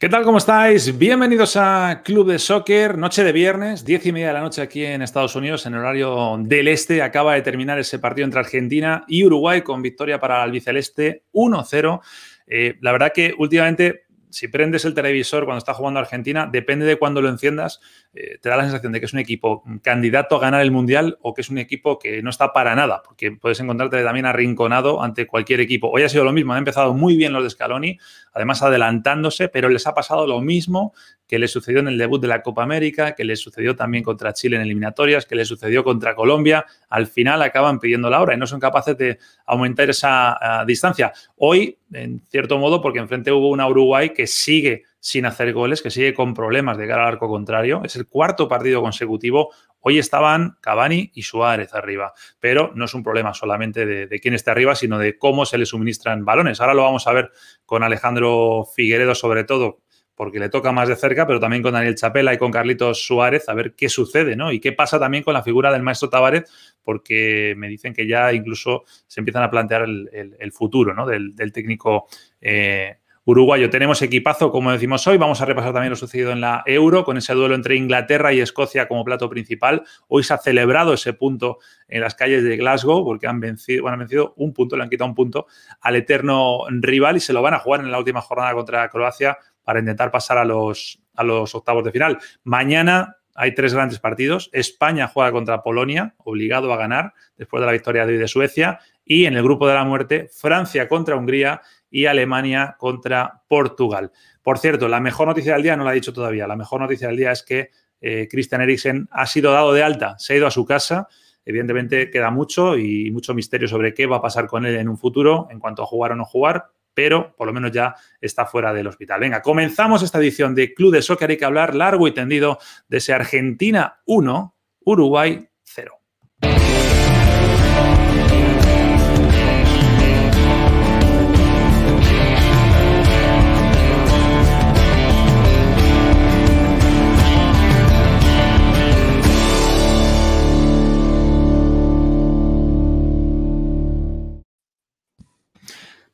¿Qué tal? ¿Cómo estáis? Bienvenidos a Club de Soccer, noche de viernes, diez y media de la noche aquí en Estados Unidos, en horario del este. Acaba de terminar ese partido entre Argentina y Uruguay con victoria para el albiceleste 1-0. Eh, la verdad que últimamente si prendes el televisor cuando está jugando Argentina, depende de cuándo lo enciendas, eh, te da la sensación de que es un equipo candidato a ganar el Mundial o que es un equipo que no está para nada, porque puedes encontrarte también arrinconado ante cualquier equipo. Hoy ha sido lo mismo, han empezado muy bien los de Scaloni, además adelantándose, pero les ha pasado lo mismo que le sucedió en el debut de la Copa América, que le sucedió también contra Chile en eliminatorias, que le sucedió contra Colombia. Al final acaban pidiendo la hora y no son capaces de aumentar esa ah, distancia. Hoy, en cierto modo, porque enfrente hubo una Uruguay que sigue sin hacer goles, que sigue con problemas de cara al arco contrario. Es el cuarto partido consecutivo. Hoy estaban Cavani y Suárez arriba, pero no es un problema solamente de, de, quién está arriba, sino de cómo se le suministran balones. Ahora lo vamos a ver con Alejandro Figueredo sobre todo, porque le toca más de cerca, pero también con Daniel Chapela y con Carlitos Suárez, a ver qué sucede, ¿no? Y qué pasa también con la figura del maestro Tavares, porque me dicen que ya incluso se empiezan a plantear el, futuro, ¿no? Del, técnico eh, uruguayo. Tenemos equipazo, como decimos hoy. Vamos a repasar también lo sucedido en la Euro, con ese duelo entre Inglaterra y Escocia como plato principal. Hoy se ha celebrado ese punto en las calles de Glasgow, porque han vencido, han vencido un punto, le han quitado un punto al eterno rival y se lo van a jugar en la última jornada contra Croacia para intentar pasar a los, a los octavos de final. Mañana hay tres grandes partidos. España juega contra Polonia, obligado a ganar después de la victoria de hoy de Suecia. Y en el grupo de la muerte, Francia contra Hungría y Alemania contra Portugal. Por cierto, la mejor noticia del día no la he dicho todavía. La mejor noticia del día es que eh, Christian Eriksen ha sido dado de alta, se ha ido a su casa. Evidentemente queda mucho y mucho misterio sobre qué va a pasar con él en un futuro en cuanto a jugar o no jugar, pero por lo menos ya está fuera del hospital. Venga, comenzamos esta edición de Club de Soccer. Hay que hablar largo y tendido de ese Argentina 1, Uruguay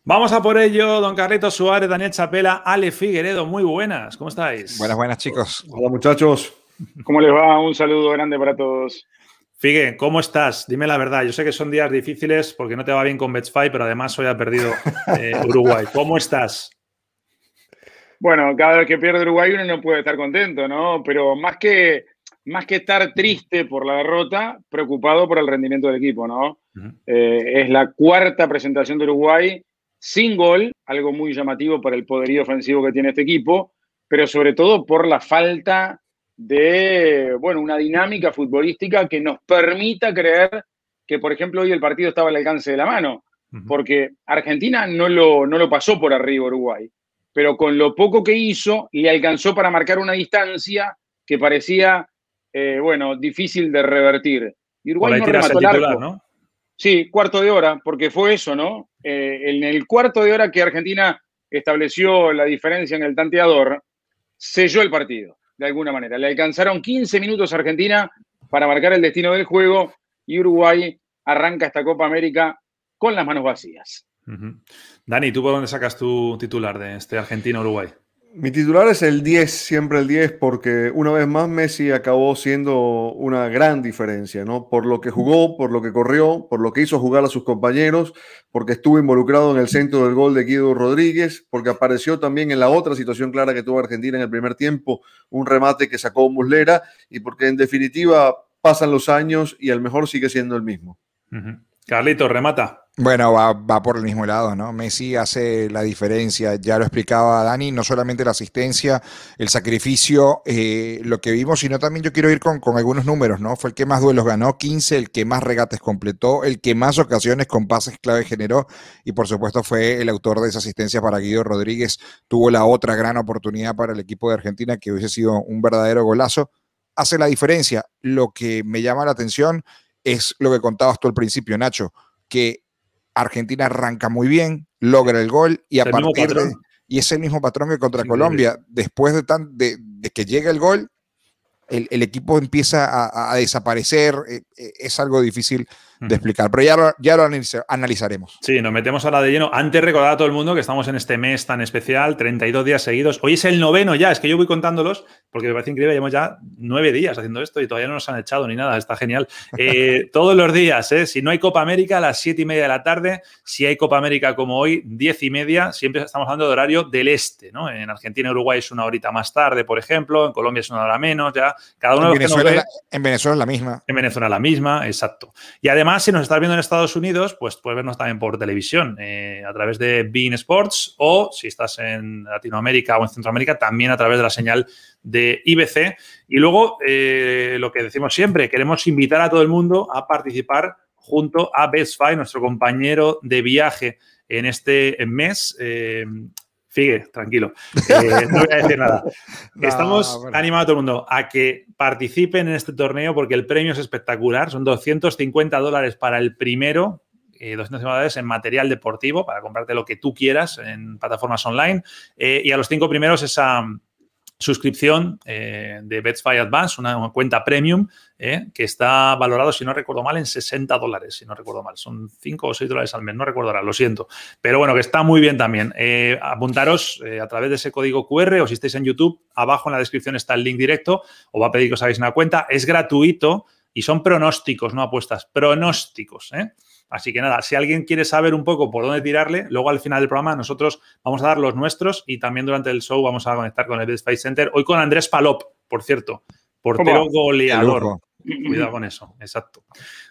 Vamos a por ello, don Carlitos Suárez, Daniel Chapela, Ale Figueredo, muy buenas, ¿cómo estáis? Buenas, buenas chicos. Hola muchachos. ¿Cómo les va? Un saludo grande para todos. Figue, ¿cómo estás? Dime la verdad. Yo sé que son días difíciles porque no te va bien con Betfair, pero además hoy ha perdido eh, Uruguay. ¿Cómo estás? Bueno, cada vez que pierde Uruguay uno no puede estar contento, ¿no? Pero más que, más que estar triste por la derrota, preocupado por el rendimiento del equipo, ¿no? eh, es la cuarta presentación de Uruguay sin gol, algo muy llamativo para el poderío ofensivo que tiene este equipo, pero sobre todo por la falta de, bueno, una dinámica futbolística que nos permita creer que, por ejemplo, hoy el partido estaba al alcance de la mano, porque Argentina no lo, no lo pasó por arriba Uruguay, pero con lo poco que hizo le alcanzó para marcar una distancia que parecía, eh, bueno, difícil de revertir. Y Uruguay no remató el arco. ¿no? Sí, cuarto de hora, porque fue eso, ¿no? Eh, en el cuarto de hora que Argentina estableció la diferencia en el tanteador, selló el partido, de alguna manera. Le alcanzaron 15 minutos a Argentina para marcar el destino del juego y Uruguay arranca esta Copa América con las manos vacías. Dani, ¿tú por dónde sacas tu titular de este Argentina-Uruguay? Mi titular es el 10, siempre el 10, porque una vez más Messi acabó siendo una gran diferencia, ¿no? Por lo que jugó, por lo que corrió, por lo que hizo jugar a sus compañeros, porque estuvo involucrado en el centro del gol de Guido Rodríguez, porque apareció también en la otra situación clara que tuvo Argentina en el primer tiempo, un remate que sacó Muslera, y porque en definitiva pasan los años y el mejor sigue siendo el mismo. Carlito, remata. Bueno, va, por el mismo lado, ¿no? Messi hace la diferencia, ya lo explicaba Dani, no solamente la asistencia, el sacrificio, eh, lo que vimos, sino también yo quiero ir con, con, algunos números, ¿no? Fue el que más duelos ganó, 15, el que más regates completó, el que más ocasiones con pases clave generó y por supuesto fue el autor de esa asistencia para Guido Rodríguez, tuvo la otra gran oportunidad para el equipo de Argentina que hubiese sido un verdadero golazo hace la diferencia. Lo que me llama la atención es lo que contabas tú al principio, Nacho, que Argentina arranca muy bien, logra el gol y a partir de, y es el mismo patrón que contra Colombia. Después de, tan, de, que llega el gol, el, equipo empieza a, desaparecer. Eh, eh, es algo difícil de explicar, pero ya lo, ya lo analizaremos. Sí, nos metemos ahora de lleno. Antes recordar a todo el mundo que estamos en este mes tan especial, 32 días seguidos. Hoy es el noveno ya, es que yo voy contándolos porque me parece increíble, llevamos ya nueve días haciendo esto y todavía no nos han echado ni nada, está genial. Eh, todos los días, ¿eh? si no hay Copa América, a las siete y media de la tarde, si hay Copa América como hoy, diez y media, siempre estamos hablando de horario del este, ¿no? En Argentina y Uruguay es una horita más tarde, por ejemplo, en Colombia es una hora menos, ya cada uno en, Venezuela, en Venezuela es la misma. En Venezuela la misma, exacto. Y además además, si nos estás viendo en Estados Unidos, pues puedes vernos también por televisión, eh, a través de Bean Sports o si estás en Latinoamérica o en Centroamérica, también a través de la señal de IBC. Y luego, eh, lo que decimos siempre, queremos invitar a todo el mundo a participar junto a Best Buy, nuestro compañero de viaje en este mes. Eh, Figue, tranquilo. Eh, no voy a decir nada. Estamos animando a todo el mundo a que participen en este torneo porque el premio es espectacular. Son 250 dólares para el primero, eh, 250 dólares en material deportivo para comprarte lo que tú quieras en plataformas online. Eh, y a los cinco primeros esa suscripción eh, de Betsfy Advance, una, cuenta premium, eh, que está valorado, si no recuerdo mal, en 60 dólares, si no recuerdo mal. Son 5 o 6 dólares al mes, no recuerdo ahora, lo siento. Pero bueno, que está muy bien también. Eh, apuntaros a través de ese código QR o si estáis en YouTube, abajo en la descripción está el link directo, o va a pedir que os hagáis una cuenta. Es gratuito y son pronósticos, no apuestas, pronósticos. ¿eh? Así que nada, si alguien quiere saber un poco por dónde tirarle, luego al final del programa nosotros vamos a dar los nuestros y también durante el show vamos a conectar con el Best Fight Center. Hoy con Andrés Palop, por cierto, portero goleador. Cuidado con eso, exacto.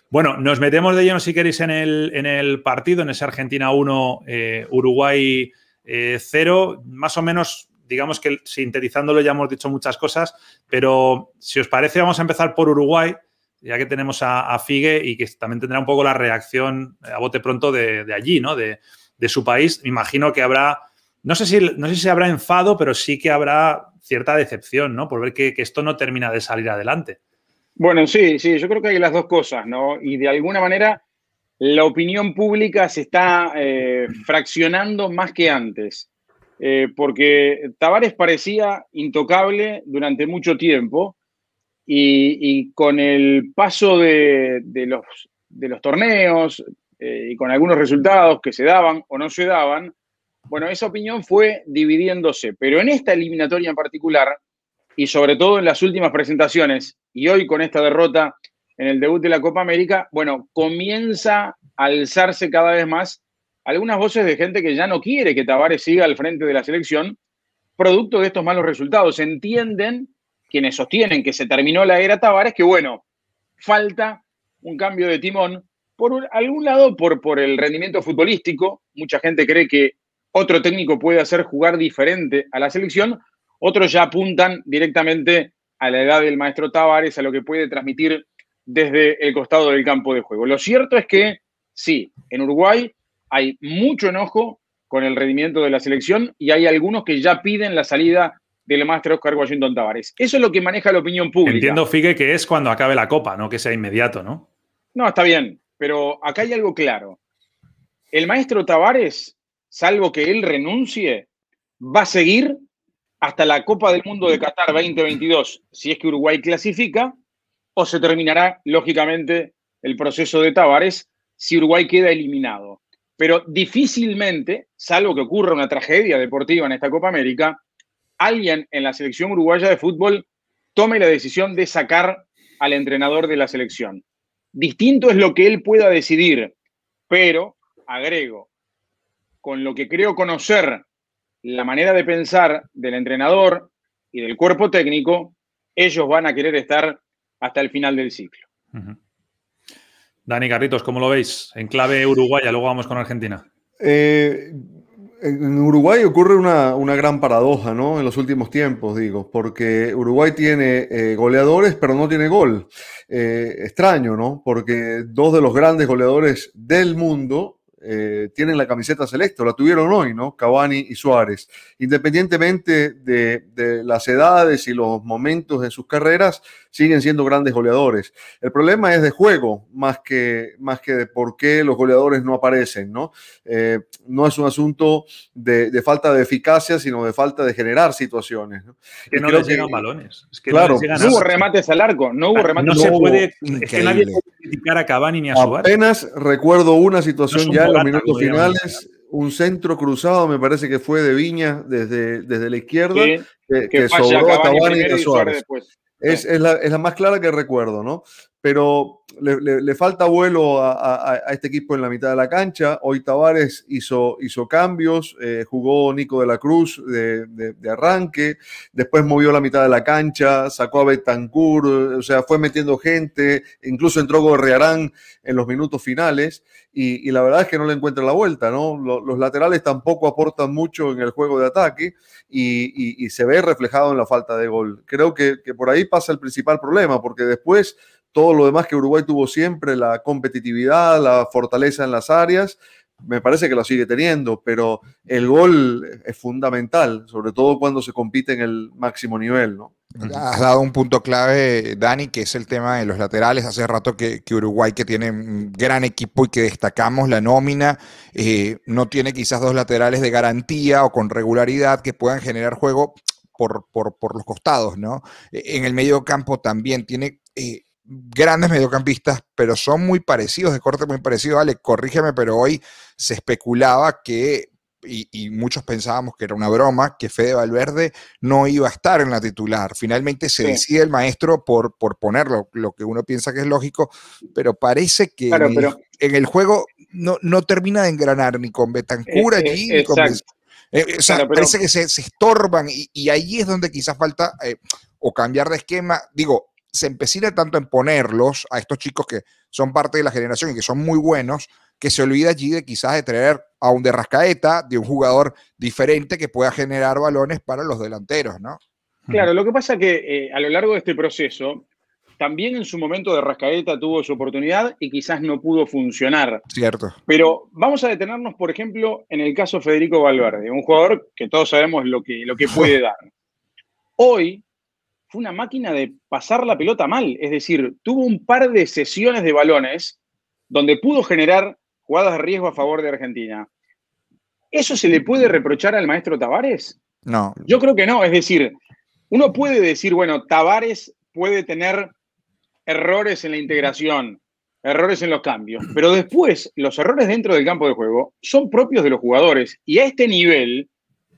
Bueno, nos metemos de lleno si queréis en el, en el partido, en ese Argentina 1, eh, Uruguay 0. Eh, Más o menos, digamos que sintetizándolo ya hemos dicho muchas cosas, pero si os parece vamos a empezar por Uruguay ya que tenemos a, Figue y que también tendrá un poco la reacción a bote pronto de, allí, ¿no? De, su país. Me imagino que habrá, no sé, si, no sé si habrá enfado, pero sí que habrá cierta decepción, ¿no? Por ver que, esto no termina de salir adelante. Bueno, sí, sí, yo creo que hay las dos cosas, ¿no? Y de alguna manera la opinión pública se está eh, fraccionando más que antes, eh, porque Tavares parecía intocable durante mucho tiempo y, con el paso de, los, torneos eh, y con algunos resultados que se daban o no se daban, bueno, esa opinión fue dividiéndose. Pero en esta eliminatoria en particular, y sobre todo en las últimas presentaciones, y hoy con esta derrota en el debut de la Copa América, bueno, comienza a alzarse cada vez más algunas voces de gente que ya no quiere que Tavares siga al frente de la selección, producto de estos malos resultados. Entienden quienes sostienen que se terminó la era Tavares, que bueno, falta un cambio de timón. Por algún lado, por, por el rendimiento futbolístico, mucha gente cree que otro técnico puede hacer jugar diferente a la selección, otros ya apuntan directamente a la edad del maestro Tavares, a lo que puede transmitir desde el costado del campo de juego. Lo cierto es que sí, en Uruguay hay mucho enojo con el rendimiento de la selección y hay algunos que ya piden la salida del maestro Oscar Washington Tavares. Eso es lo que maneja la opinión pública. Entiendo, Figue, que es cuando acabe la copa, no que sea inmediato, ¿no? No, está bien, pero acá hay algo claro. El maestro Tavares, salvo que él renuncie, va a seguir hasta la Copa del Mundo de Qatar 2022, si es que Uruguay clasifica, o se terminará, lógicamente, el proceso de Tavares si Uruguay queda eliminado. Pero difícilmente, salvo que ocurra una tragedia deportiva en esta Copa América, alguien en la selección uruguaya de fútbol tome la decisión de sacar al entrenador de la selección. Distinto es lo que él pueda decidir, pero, agrego, con lo que creo conocer la manera de pensar del entrenador y del cuerpo técnico, ellos van a querer estar hasta el final del ciclo. Dani Carritos, ¿cómo lo veis? En clave uruguaya, luego vamos con Argentina. Eh, en Uruguay ocurre una, gran paradoja, ¿no? En los últimos tiempos, digo, porque Uruguay tiene eh, goleadores, pero no tiene gol. Eh, extraño, ¿no? Porque dos de los grandes goleadores del mundo, eh, tienen la camiseta celeste, la tuvieron hoy, ¿no? Cavani y Suárez. Independientemente de, de, las edades y los momentos de sus carreras, siguen siendo grandes goleadores. El problema es de juego, más que, más que de por qué los goleadores no aparecen, ¿no? Eh, no es un asunto de, de, falta de eficacia, sino de falta de generar situaciones. ¿no? Que no les llegan balones. Es que claro, no, no hubo remates al arco, no hubo remates. No, no se puede, es que nadie puede criticar a Cavani ni a Suárez. Apenas recuerdo una situación no ya en los minutos finales, un centro cruzado, me parece que fue de Viña desde, desde la izquierda, Sí, que, que que falla sobró a Cavani y a y Suárez. Es, es la, es la más clara que recuerdo, ¿no? Pero le, falta vuelo a, este equipo en la mitad de la cancha. Hoy Tavares hizo, hizo cambios, eh, jugó Nico de la Cruz de, arranque, después movió la mitad de la cancha, sacó a Betancourt, o sea, fue metiendo gente, incluso entró Gorriarán en los minutos finales. Y, la verdad es que no le encuentra la vuelta, ¿no? Lo- los laterales tampoco aportan mucho en el juego de ataque y, se ve reflejado en la falta de gol. Creo que por ahí pasa el principal problema, porque después todo lo demás que Uruguay tuvo siempre, la competitividad, la fortaleza en las áreas, me parece que lo sigue teniendo, pero el gol es fundamental, sobre todo cuando se compite en el máximo nivel, ¿no? Has dado un punto clave, Dani, que es el tema de los laterales. Hace rato que, Uruguay, que tiene un gran equipo y que destacamos la nómina, eh, no tiene quizás dos laterales de garantía o con regularidad que puedan generar juego por, por, por los costados, ¿no? Eh, En el medio campo también tiene eh, grandes mediocampistas, pero son muy parecidos, de corte muy parecido. Ale, corrígeme, pero hoy se especulaba que y, y, muchos pensábamos que era una broma, que Fede Valverde no iba a estar en la titular. Finalmente se Sí. decide el maestro por, por ponerlo, lo que uno piensa que es lógico, pero parece que Claro, en, el, pero- en el juego no, no termina de engranar ni con Betancourt Eh, eh, allí, ni con eh, o sea, Claro, pero- parece que se, se estorban y, y ahí es donde quizás falta o cambiar de esquema. Digo, se empecina tanto en ponerlos a estos chicos que son parte de la generación y que son muy buenos, que se olvida allí de quizás de traer a un de Rascaeta, de un jugador diferente que pueda generar balones para los delanteros, ¿no? Claro, lo que pasa es que eh, a lo largo de este proceso, también en su momento de Rascaeta tuvo su oportunidad y quizás no pudo funcionar. Cierto. Pero vamos a detenernos, por ejemplo, en el caso Federico Valverde, un jugador que todos sabemos lo que, lo que puede dar. Hoy fue una máquina de pasar la pelota mal, es decir, tuvo un par de sesiones de balones donde pudo generar jugadas de riesgo a favor de Argentina. ¿Eso se le puede reprochar al maestro Tavares? No. Yo creo que no, es decir, uno puede decir, bueno, Tavares puede tener errores en la integración, errores en los cambios, pero después los errores dentro del campo de juego son propios de los jugadores y a este nivel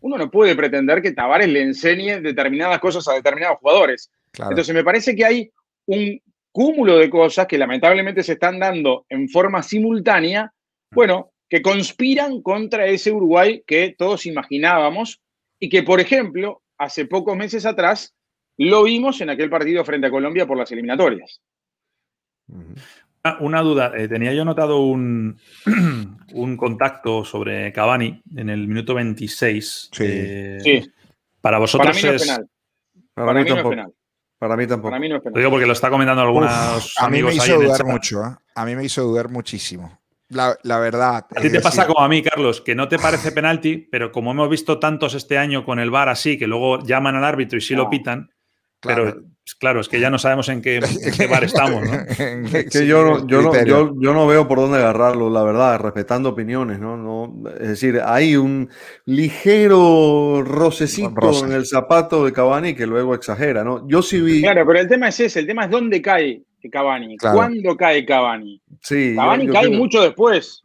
uno no puede pretender que Tavares le enseñe determinadas cosas a determinados jugadores. Claro. Entonces me parece que hay un cúmulo de cosas que lamentablemente se están dando en forma simultánea, bueno, que conspiran contra ese Uruguay que todos imaginábamos y que, por ejemplo, hace pocos meses atrás lo vimos en aquel partido frente a Colombia por las eliminatorias. Una, una duda, eh, tenía yo notado un, un contacto sobre Cavani en el minuto 26. Sí. eh, Sí, Para vosotros para mí no es es. penal. Para, Para mí, mí no es tampoco. penal. Para mí tampoco. Para mí no es Lo penal. digo porque lo está comentando algunos a mí me amigos ahí hizo dudar mucho, ¿eh? A mí me hizo dudar muchísimo. La, la verdad. A ti te pasa como a mí, Carlos, que no te parece penalti, pero como hemos visto tantos este año con el VAR así, que luego llaman al árbitro y sí lo No. pitan, claro. pero pues, claro, es que ya no sabemos en qué, en qué VAR estamos, ¿no? Es que yo, no- yo, no, yo, yo no veo por dónde agarrarlo, la verdad, respetando opiniones, ¿no? no es decir, hay un ligero rocecito Roce. en el zapato de Cavani que luego exagera, ¿no? Yo sí vi. Claro, pero el tema es ese, el tema es dónde cae Cavani, Claro. cuándo cae Cavani. Sí, Cavani yo cae creo- mucho después.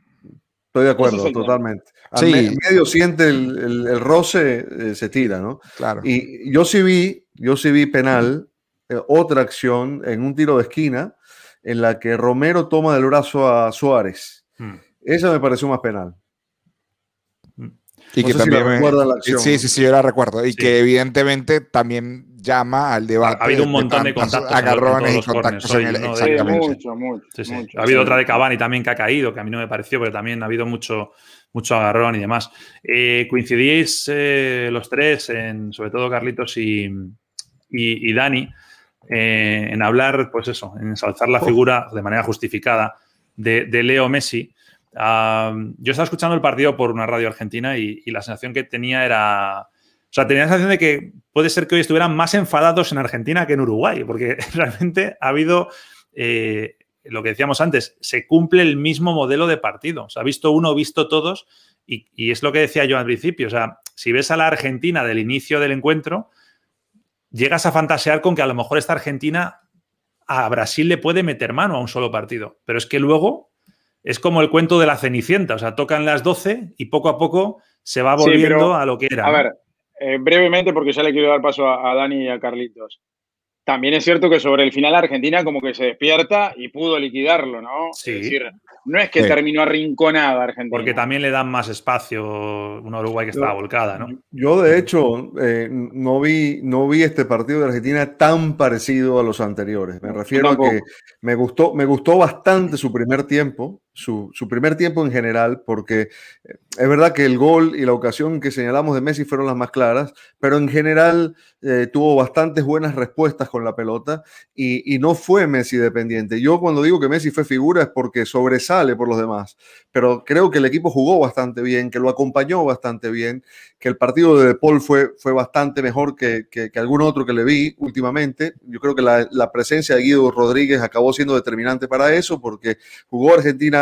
Estoy de acuerdo, es totalmente. Al Sí. me- medio siente el, el- el roce, eh, se tira, ¿no? Claro. Y yo sí vi, yo sí vi penal, eh, otra acción en un tiro de esquina en la que Romero toma del brazo a Suárez. Hmm. Esa me pareció más penal. Y No que sé si también la me- recuerdan la acción. Sí, sí, sí, yo la recuerdo. Y Sí. que evidentemente también llama al debate. Ha habido un montón de tantos contactos agarrones y contactos corners en el. De- Exactamente. mucho, mucho. Sí, sí. mucho. Ha habido otra de Cavani también que ha caído, que a mí no me pareció, pero también ha habido mucho, mucho agarrón y demás. Eh, coincidís eh, los tres, en, sobre todo Carlitos y, y- y Dani, eh, en hablar, pues eso, en ensalzar la figura de manera justificada de, de Leo Messi. yo estaba escuchando el partido por una radio argentina y, la sensación que tenía era. O sea, tenía la sensación de que puede ser que hoy estuvieran más enfadados en Argentina que en Uruguay, porque realmente ha habido. Eh, lo que decíamos antes, se cumple el mismo modelo de partido. O sea, visto uno, visto todos, y, y, es lo que decía yo al principio. O sea, si ves a la Argentina del inicio del encuentro, llegas a fantasear con que a lo mejor esta Argentina a Brasil le puede meter mano a un solo partido. Pero es que luego es como el cuento de la Cenicienta, o sea, tocan las 12 y poco a poco se va volviendo a lo que era. A ver, eh, brevemente, porque ya le quiero dar paso a, Dani y a Carlitos. También es cierto que sobre el final Argentina como que se despierta y pudo liquidarlo, ¿no? Sí. Es decir, no es que terminó arrinconada Argentina. Porque también le dan más espacio una Uruguay que estaba volcada, ¿no? Yo, de hecho, eh, no, vi, no vi este partido de Argentina tan parecido a los anteriores. Me refiero a que me gustó, me gustó bastante su primer tiempo su, primer tiempo en general, porque eh, es verdad que el gol y la ocasión que señalamos de Messi fueron las más claras, pero en general eh, tuvo bastantes buenas respuestas con la pelota y, no fue Messi dependiente. Yo cuando digo que Messi fue figura es porque sobresale por los demás, pero creo que el equipo jugó bastante bien, que lo acompañó bastante bien, que el partido de De Paul fue, fue bastante mejor que, que, algún otro que le vi últimamente. Yo creo que la, la presencia de Guido Rodríguez acabó siendo determinante para eso, porque jugó Argentina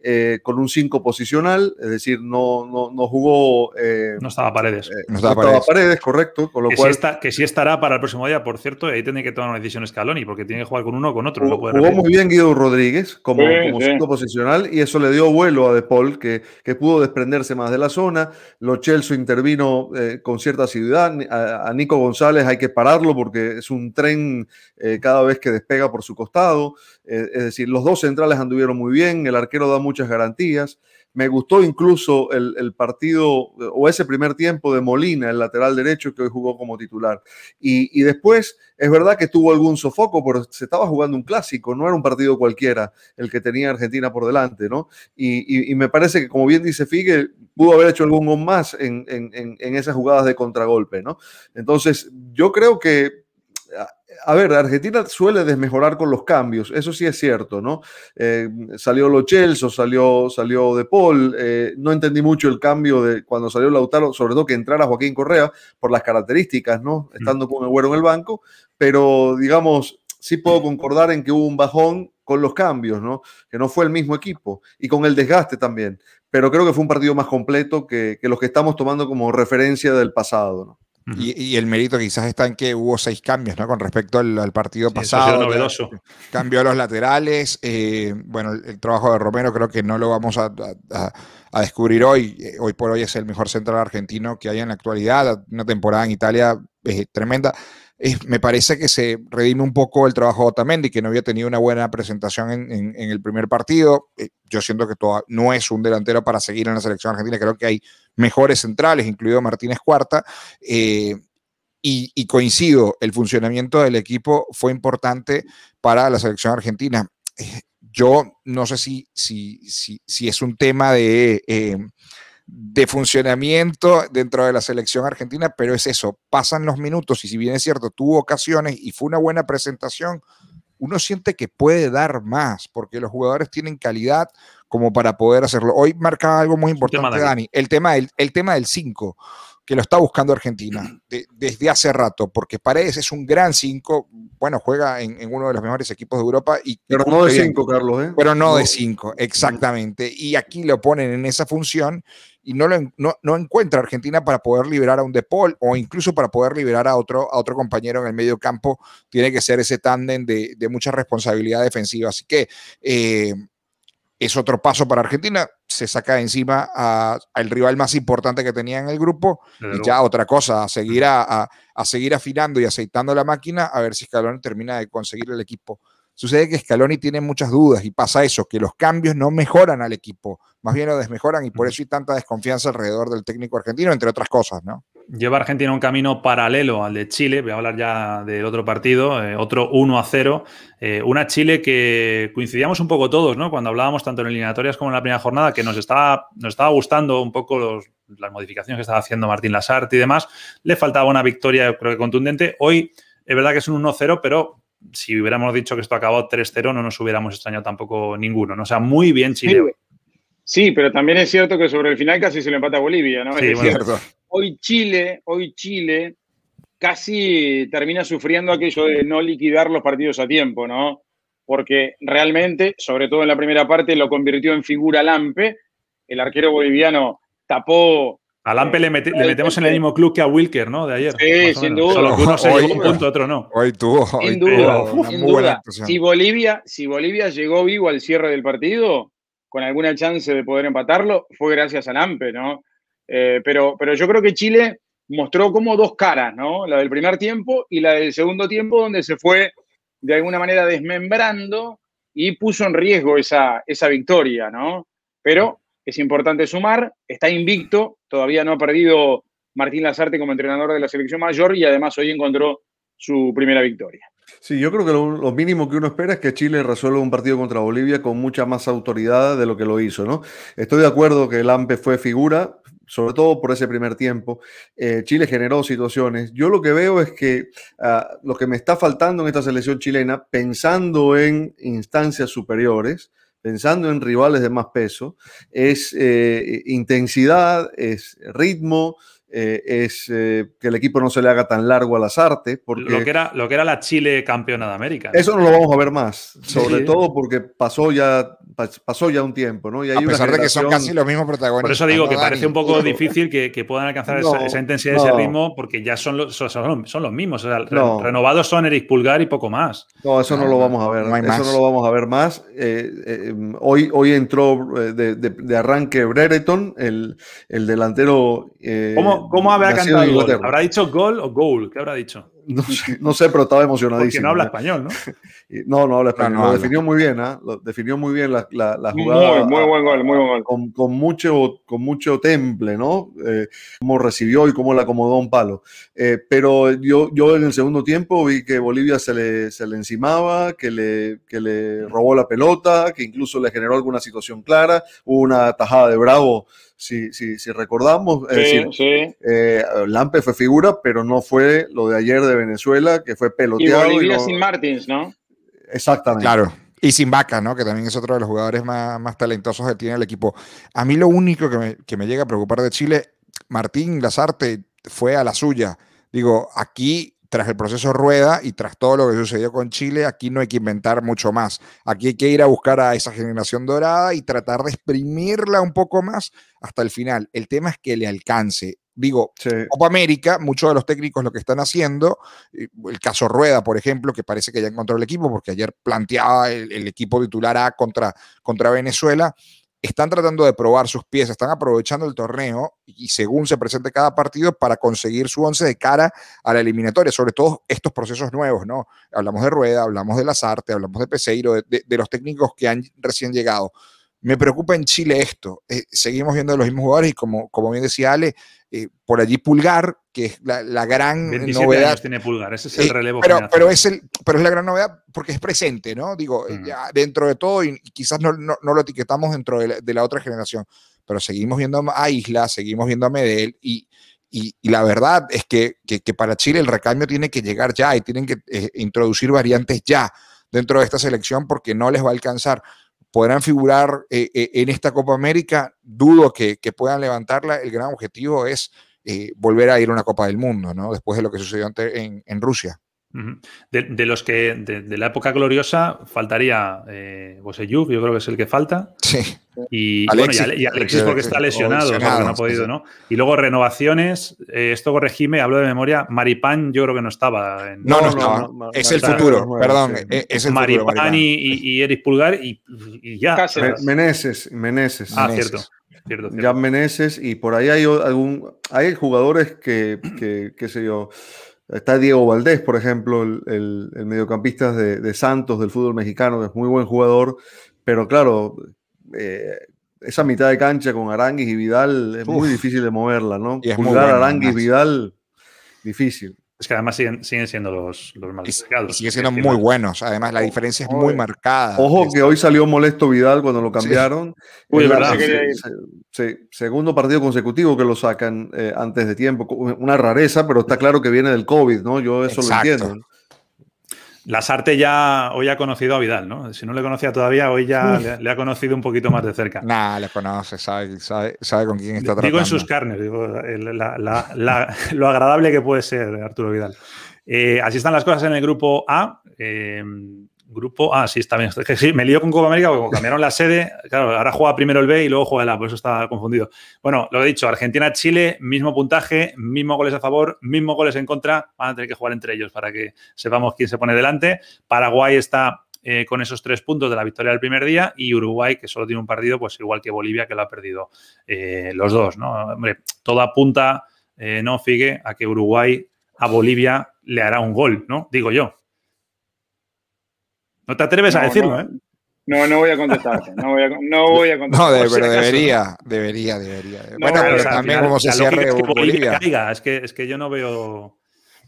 eh, con un 5 posicional, es decir, no, no, no jugó. Eh, no estaba Paredes. Eh, no estaba, paredes. correcto. Con lo que, cual, sí está, que sí estará para el próximo día, por cierto, ahí tiene que tomar una decisión Scaloni, porque tiene que jugar con uno o con otro. Jugó, muy bien Guido Rodríguez como 5 posicional y eso le dio vuelo a De Paul, que, que pudo desprenderse más de la zona. Lo Chelsea intervino con cierta asiduidad. A, Nico González hay que pararlo porque es un tren cada vez que despega por su costado. es decir, los dos centrales anduvieron muy bien, el arquero da muchas garantías. Me gustó incluso el, partido o ese primer tiempo de Molina, el lateral derecho que hoy jugó como titular. Y, después es verdad que tuvo algún sofoco, pero se estaba jugando un clásico, no era un partido cualquiera el que tenía Argentina por delante, ¿no? Y, me parece que, como bien dice Figue, pudo haber hecho algún gol más en, en esas jugadas de contragolpe, ¿no? Entonces, yo creo que a ver, Argentina suele desmejorar con los cambios, eso sí es cierto, ¿no? Eh, salió Lo Celso, salió, salió De Paul, eh, no entendí mucho el cambio de cuando salió Lautaro, sobre todo que entrara Joaquín Correa por las características, ¿no? Estando con el güero en el banco, pero digamos, sí puedo concordar en que hubo un bajón con los cambios, ¿no? Que no fue el mismo equipo y con el desgaste también, pero creo que fue un partido más completo que, que los que estamos tomando como referencia del pasado, ¿no? Y, el mérito quizás está en que hubo seis cambios, ¿no? Con respecto al, partido pasado. novedoso. Cambió a los laterales. Eh, bueno, el, trabajo de Romero creo que no lo vamos a, descubrir hoy. Eh, hoy por hoy es el mejor central argentino que hay en la actualidad. Una temporada en Italia eh, tremenda me parece que se redime un poco el trabajo de Otamendi, que no había tenido una buena presentación en, el primer partido. Eh, yo siento que no es un delantero para seguir en la selección argentina. Creo que hay mejores centrales, incluido Martínez Cuarta. Eh, y, coincido, el funcionamiento del equipo fue importante para la selección argentina. Eh, yo no sé si, si, si, es un tema de de funcionamiento dentro de la selección argentina, pero es eso, pasan los minutos y si bien es cierto, tuvo ocasiones y fue una buena presentación, uno siente que puede dar más, porque los jugadores tienen calidad como para poder hacerlo. Hoy marcaba algo muy importante, Dani, el tema del, el tema del 5 que lo está buscando Argentina desde hace rato, porque Paredes es un gran 5, bueno, juega en, uno de los mejores equipos de Europa. Y, pero no de 5, Carlos. ¿eh? Pero no, de 5, exactamente. Y aquí lo ponen en esa función y no, lo, no, encuentra Argentina para poder liberar a un De Paul o incluso para poder liberar a otro, a otro compañero en el medio campo. Tiene que ser ese tándem de, de mucha responsabilidad defensiva. Así que... Eh, es otro paso para Argentina, se saca de encima al rival más importante que tenía en el grupo y ya otra cosa, a seguir, a, seguir afinando y aceitando la máquina a ver si Scaloni termina de conseguir el equipo. Sucede que Scaloni tiene muchas dudas y pasa eso, que los cambios no mejoran al equipo, más bien lo desmejoran y por eso hay tanta desconfianza alrededor del técnico argentino, entre otras cosas, ¿no? Lleva Argentina un camino paralelo al de Chile. Voy a hablar ya del otro partido, eh, otro 1 a 0. Eh, una Chile que coincidíamos un poco todos, ¿no? Cuando hablábamos tanto en eliminatorias como en la primera jornada, que nos estaba, nos estaba gustando un poco las modificaciones que estaba haciendo Martín Lasarte y demás. Le faltaba una victoria, creo que contundente. Hoy es verdad que es un 1-0, pero si hubiéramos dicho que esto acabó 3-0, no nos hubiéramos extrañado tampoco ninguno. ¿no? O sea, muy bien Chile. Sí, pero también es cierto que sobre el final casi se le empata a Bolivia, ¿no? es hoy Chile, hoy Chile casi termina sufriendo aquello de no liquidar los partidos a tiempo, ¿no? Porque realmente, sobre todo en la primera parte, lo convirtió en figura Lampe. El arquero boliviano tapó. A Lampe le, eh, metemos en el mismo club que a Wilker, ¿no? De ayer. Sí, sin duda. Solo que uno se hoy, un punto, otro no. Hoy tuvo. Sin duda. Sin duda. Si, Bolivia, si Bolivia llegó vivo al cierre del partido, con alguna chance de poder empatarlo, fue gracias a Lampe, ¿no? Eh, pero, pero yo creo que Chile mostró como dos caras, ¿no? La del primer tiempo y la del segundo tiempo, donde se fue de alguna manera desmembrando y puso en riesgo esa, esa victoria, ¿no? Pero es importante sumar, está invicto, todavía no ha perdido Martín Lazarte como entrenador de la selección mayor y además hoy encontró su primera victoria. Sí, yo creo que lo, mínimo que uno espera es que Chile resuelva un partido contra Bolivia con mucha más autoridad de lo que lo hizo, ¿no? Estoy de acuerdo que el AMPE fue figura, sobre todo por ese primer tiempo. Eh, Chile generó situaciones. Yo lo que veo es que ah, lo que me está faltando en esta selección chilena, pensando en instancias superiores, pensando en rivales de más peso, es eh, intensidad, es ritmo, eh, es eh, que el equipo no se le haga tan largo a las artes. Porque lo, que era, lo que era la Chile campeona de América. Eso no lo vamos a ver más, sobre todo porque pasó ya, pasó ya un tiempo. ¿no? Y a pesar de que son casi los mismos protagonistas. Por eso digo que parece un poco difícil que, que puedan alcanzar esa, intensidad, ese ritmo, porque ya son los, son, los mismos. renovados son Eric Pulgar y poco más. No, eso no, lo vamos a ver. eso no lo vamos a ver más. Eh, hoy, hoy entró de, de, arranque Brereton, el, el delantero. ¿Cómo, ¿Cómo, habrá cantado el gol? ¿Habrá dicho gol o goal? ¿Qué habrá dicho? No sé, pero estaba emocionadísimo. Porque no habla español, ¿no? no, no habla español. lo definió muy bien, ¿eh? Lo definió muy bien la, la, jugada. Muy, muy, buen gol, muy buen gol. Con, con mucho, con mucho temple, ¿no? Eh, cómo recibió y cómo le acomodó un palo. Eh, pero yo, yo en el segundo tiempo vi que Bolivia se le, se le encimaba, que le, que le robó la pelota, que incluso le generó alguna situación clara. Hubo una tajada de Bravo si, si, si recordamos. Eh, Lampe fue figura, pero no fue lo de ayer de Venezuela, que fue peloteado. Y Bolivia sin Martins, ¿no? Exactamente. Claro. Y sin Vaca, ¿no? Que también es otro de los jugadores más, más talentosos que tiene el equipo. A mí lo único que me, que me llega a preocupar de Chile, Martín Lazarte fue a la suya. Digo, aquí tras el proceso Rueda y tras todo lo que sucedió con Chile, aquí no hay que inventar mucho más. Aquí hay que ir a buscar a esa generación dorada y tratar de exprimirla un poco más hasta el final. El tema es que le alcance. Digo, Copa América, muchos de los técnicos lo que están haciendo, eh, el caso Rueda, por ejemplo, que parece que ya encontró el equipo, porque ayer planteaba el, equipo titular A contra, contra Venezuela, están tratando de probar sus piezas, están aprovechando el torneo y según se presente cada partido para conseguir su once de cara a la eliminatoria, sobre todo estos procesos nuevos, ¿no? Hablamos de Rueda, hablamos de Lazarte, hablamos de Peseiro, de, de los técnicos que han recién llegado. Me preocupa en Chile esto. Eh, seguimos viendo los mismos jugadores y como, como bien decía Ale, eh, por allí Pulgar, que es la, la gran novedad. Años tiene Pulgar, ese es el eh, relevo. pero, pero, es el, pero es la gran novedad porque es presente, ¿no? Digo, ya dentro de todo, y, quizás no, no, no, lo etiquetamos dentro de la, de la, otra generación, pero seguimos viendo a Isla, seguimos viendo a Medel y, y, y, la verdad es que, que, que, para Chile el recambio tiene que llegar ya y tienen que introducir variantes ya dentro de esta selección porque no les va a alcanzar podrán figurar eh, eh, en esta Copa América. Dudo que, puedan levantarla. El gran objetivo es eh, volver a ir a una Copa del Mundo, ¿no? Después de lo que sucedió en, en Rusia de, los que de, la época gloriosa faltaría eh, yo creo que es el que falta. Sí. Y Alexis, bueno, y, Alexis porque está lesionado, porque no ha podido, ¿no? Y luego renovaciones, eh, esto corregime, hablo de memoria, Maripán yo creo que no estaba. En, no, no, estaba. es el futuro, perdón. Es el Maripán, Y, y, Eric Pulgar y, ya. Meneses, Meneses. Ah, cierto. Cierto, Ya Meneses y por ahí hay algún hay jugadores que, que qué sé yo, Está Diego Valdés, por ejemplo, el, mediocampista de, Santos del fútbol mexicano, que es muy buen jugador, pero claro, eh, esa mitad de cancha con Aranguis y Vidal es muy difícil de moverla, ¿no? Y Pulgar, Aranguis, Vidal, difícil. Es que además siguen, siguen siendo los, los más destacados. Siguen siendo muy buenos. Además, la diferencia es muy marcada. Ojo que hoy salió molesto Vidal cuando lo cambiaron. Uy, verdad. segundo partido consecutivo que lo sacan eh, antes de tiempo. Una rareza, pero está claro que viene del COVID, ¿no? Yo eso lo entiendo. Lasarte ya hoy ha conocido a Vidal, ¿no? Si no le conocía todavía, hoy ya le, ha conocido un poquito más de cerca. Nah, le conoce, sabe, sabe, con quién está tratando. Digo en sus carnes, digo, lo agradable que puede ser Arturo Vidal. Eh, así están las cosas en el grupo A. Eh, Grupo. Ah, sí, está bien. Sí, me lío con Copa América porque cambiaron la sede, claro, ahora juega primero el B y luego juega el A, por eso estaba confundido. Bueno, lo he dicho, Argentina-Chile, mismo puntaje, mismo goles a favor, mismo goles en contra. Van a tener que jugar entre ellos para que sepamos quién se pone delante. Paraguay está eh, con esos tres puntos de la victoria del primer día y Uruguay, que solo tiene un partido, pues igual que Bolivia, que lo ha perdido eh, los dos, ¿no? Hombre, todo apunta, eh, ¿no, Figue? A que Uruguay a Bolivia le hará un gol, ¿no? Digo yo. No te atreves a decirlo, ¿eh? No, no voy a contestarte. No voy a, no voy a contestarte. No, pero debería, debería, debería. bueno, pero también como se cierre es que Bolivia. Caiga, es, que, es que yo no veo.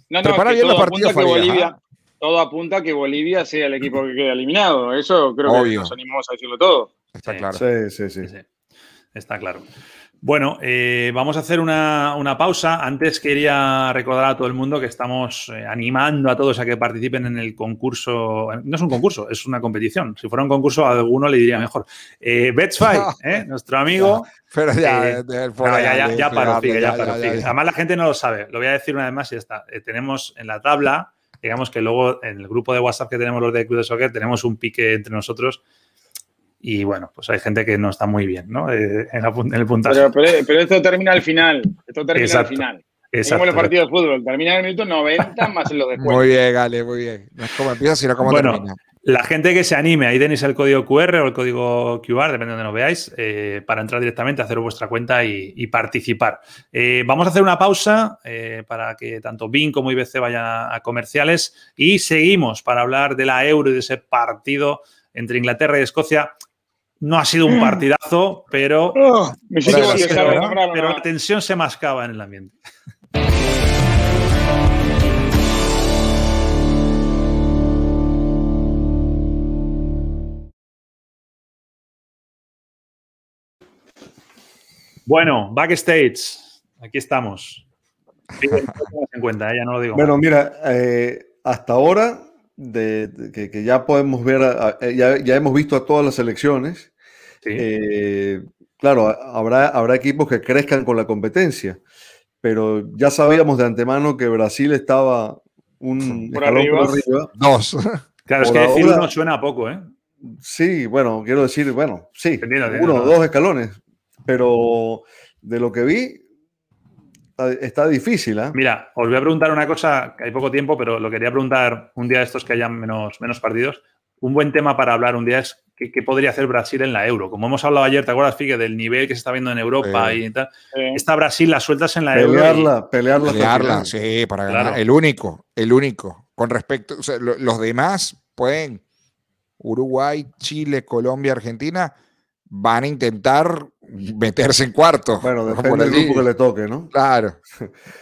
No, no, para bien los partidos Bolivia, Todo apunta a que Bolivia sea el equipo que quede eliminado. Eso creo que nos animamos a decirlo todo. Está claro. sí, sí. sí. Está claro. Bueno, eh, vamos a hacer una, pausa. Antes quería recordar a todo el mundo que estamos eh, animando a todos a que participen en el concurso. No es un concurso, es una competición. Si fuera un concurso, a alguno le diría mejor. Eh, eh nuestro amigo. pero ya, ya, ya, paro, ya. Además, la gente no lo sabe. Lo voy a decir una vez más y ya está. tenemos en la tabla, digamos que luego en el grupo de WhatsApp que tenemos los de Club de Soccer, tenemos un pique entre nosotros y bueno, pues hay gente que no está muy bien, ¿no? Eh, en, el puntaje. Pero, esto termina al final. Esto termina al final. Exacto. Como el partido de fútbol. Termina en el minuto 90 más en los después. Muy bien, Gale, muy bien. No es como empieza, sino como bueno, termina. La gente que se anime, ahí tenéis el código QR o el código QR, depende de donde lo veáis, eh, para entrar directamente, hacer vuestra cuenta y, participar. Eh, vamos a hacer una pausa para que tanto BIN como IBC vayan a comerciales y seguimos para hablar de la Euro y de ese partido entre Inglaterra y Escocia no ha sido un mm. partidazo, pero, oh, pero, la tensión se mascaba en el ambiente. Bueno, backstage, aquí estamos. en cuenta, ya no lo digo. Bueno, mira, eh, hasta ahora de, que, ya podemos ver, ya, ya, hemos visto a todas las selecciones. Eh, claro, habrá, habrá equipos que crezcan con la competencia, pero ya sabíamos de antemano que Brasil estaba un por arriba. Dos. Claro, es que decir uno suena a poco, ¿eh? Sí, bueno, quiero decir, bueno, sí, uno, dos escalones, pero de lo que vi, está difícil. ¿eh? Mira, os voy a preguntar una cosa, que hay poco tiempo, pero lo quería preguntar un día de estos que hayan menos, menos partidos. Un buen tema para hablar un día es qué, podría hacer Brasil en la Euro. Como hemos hablado ayer, ¿te acuerdas, Figue, del nivel que se está viendo en Europa y tal? Esta Brasil la sueltas en la pelearla, Euro. Pelearla, pelearla. sí, para ganar. El único, el único. Con respecto, los demás pueden, Uruguay, Chile, Colombia, Argentina, van a intentar meterse en cuarto. Bueno, depende del grupo que le toque, ¿no? Claro.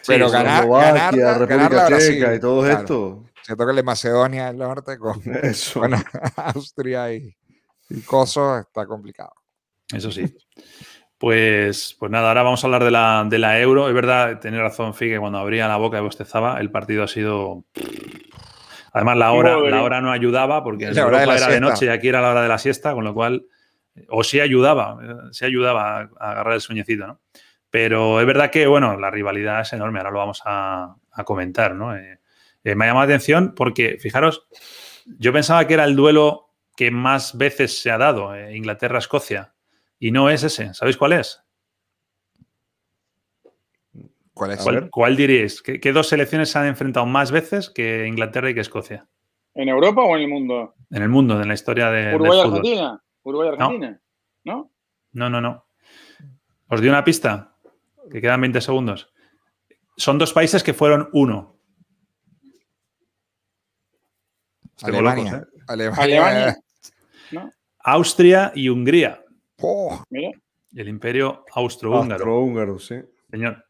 Pero ganar, ganar, República Checa y todo esto. Se toca el Macedonia del Norte con, Austria y, y Kosovo, está complicado. Eso sí. Pues, pues nada, ahora vamos a hablar de la, de la euro. Es verdad, tiene razón Figue, cuando abría la boca y bostezaba, el partido ha sido. Además, la hora, la hora no ayudaba porque en Europa era de noche y aquí era la hora de la siesta, con lo cual o sí ayudaba, sí ayudaba a agarrar el sueñecito, ¿no? Pero es verdad que, bueno, la rivalidad es enorme, ahora lo vamos a, comentar, ¿no? Eh, eh, me ha llamado la atención porque, fijaros, yo pensaba que era el duelo que más veces se ha dado, eh, Inglaterra-Escocia, y no es ese. ¿Sabéis cuál es? ¿Cuál es? ¿Cuál, diríais? ¿Qué, dos selecciones se han enfrentado más veces que Inglaterra y que Escocia? ¿En Europa o en el mundo? En el mundo, en la historia de. Uruguay-Argentina. Uruguay-Argentina. No. ¿No? No, no, Os di una pista, que quedan 20 segundos. Son dos países que fueron uno. Alemania. ¿eh? Alemania. Austria y Hungría. Oh. El imperio austrohúngaro. Austrohúngaro, sí. Señor.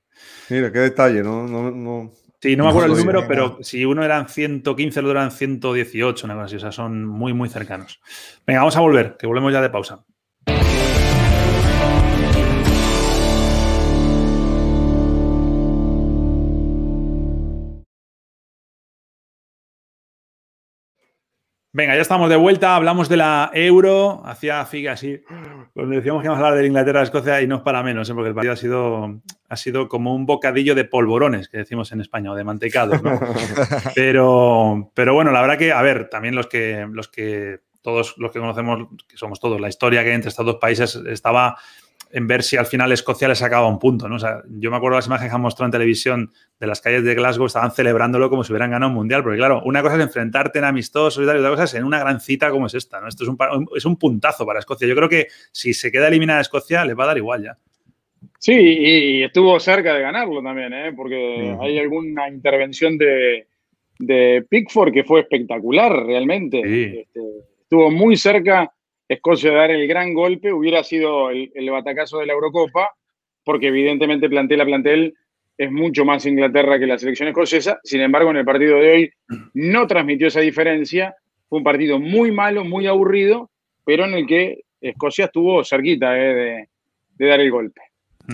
Mira, qué detalle, ¿no? no, no Sí, no me acuerdo el número, pero si uno eran 115, el otro eran 118, una cosa así. O sea, son muy, muy cercanos. Venga, vamos a volver, que volvemos ya de pausa. Venga, ya estamos de vuelta. Hablamos de la Euro. Hacía figa así. Cuando decíamos que íbamos a hablar de Inglaterra-Escocia y no es para menos, ¿eh? porque el partido ha sido, ha sido como un bocadillo de polvorones, que decimos en España, o de mantecados. ¿no? pero, pero bueno, la verdad que, a ver, también los que, los que todos los que conocemos, que somos todos, la historia que hay entre estos dos países estaba en ver si al final Escocia le sacaba un punto. ¿no? O sea, yo me acuerdo de las imágenes que han mostrado en televisión de las calles de Glasgow, estaban celebrándolo como si hubieran ganado un mundial, porque claro, una cosa es enfrentarte en amistosos y tal, y otra cosa es en una gran cita como es esta. ¿no? Esto es un, es un puntazo para Escocia. Yo creo que si se queda eliminada Escocia, le va a dar igual ya. Sí, y estuvo cerca de ganarlo también, ¿eh? porque hay alguna intervención de, de, Pickford que fue espectacular realmente. Este, estuvo muy cerca Escocia dar el gran golpe, hubiera sido el, batacazo de la Eurocopa, porque evidentemente plantel a plantel es mucho más Inglaterra que la selección escocesa. Sin embargo, en el partido de hoy no transmitió esa diferencia. Fue un partido muy malo, muy aburrido, pero en el que Escocia estuvo cerquita eh, de, dar el golpe.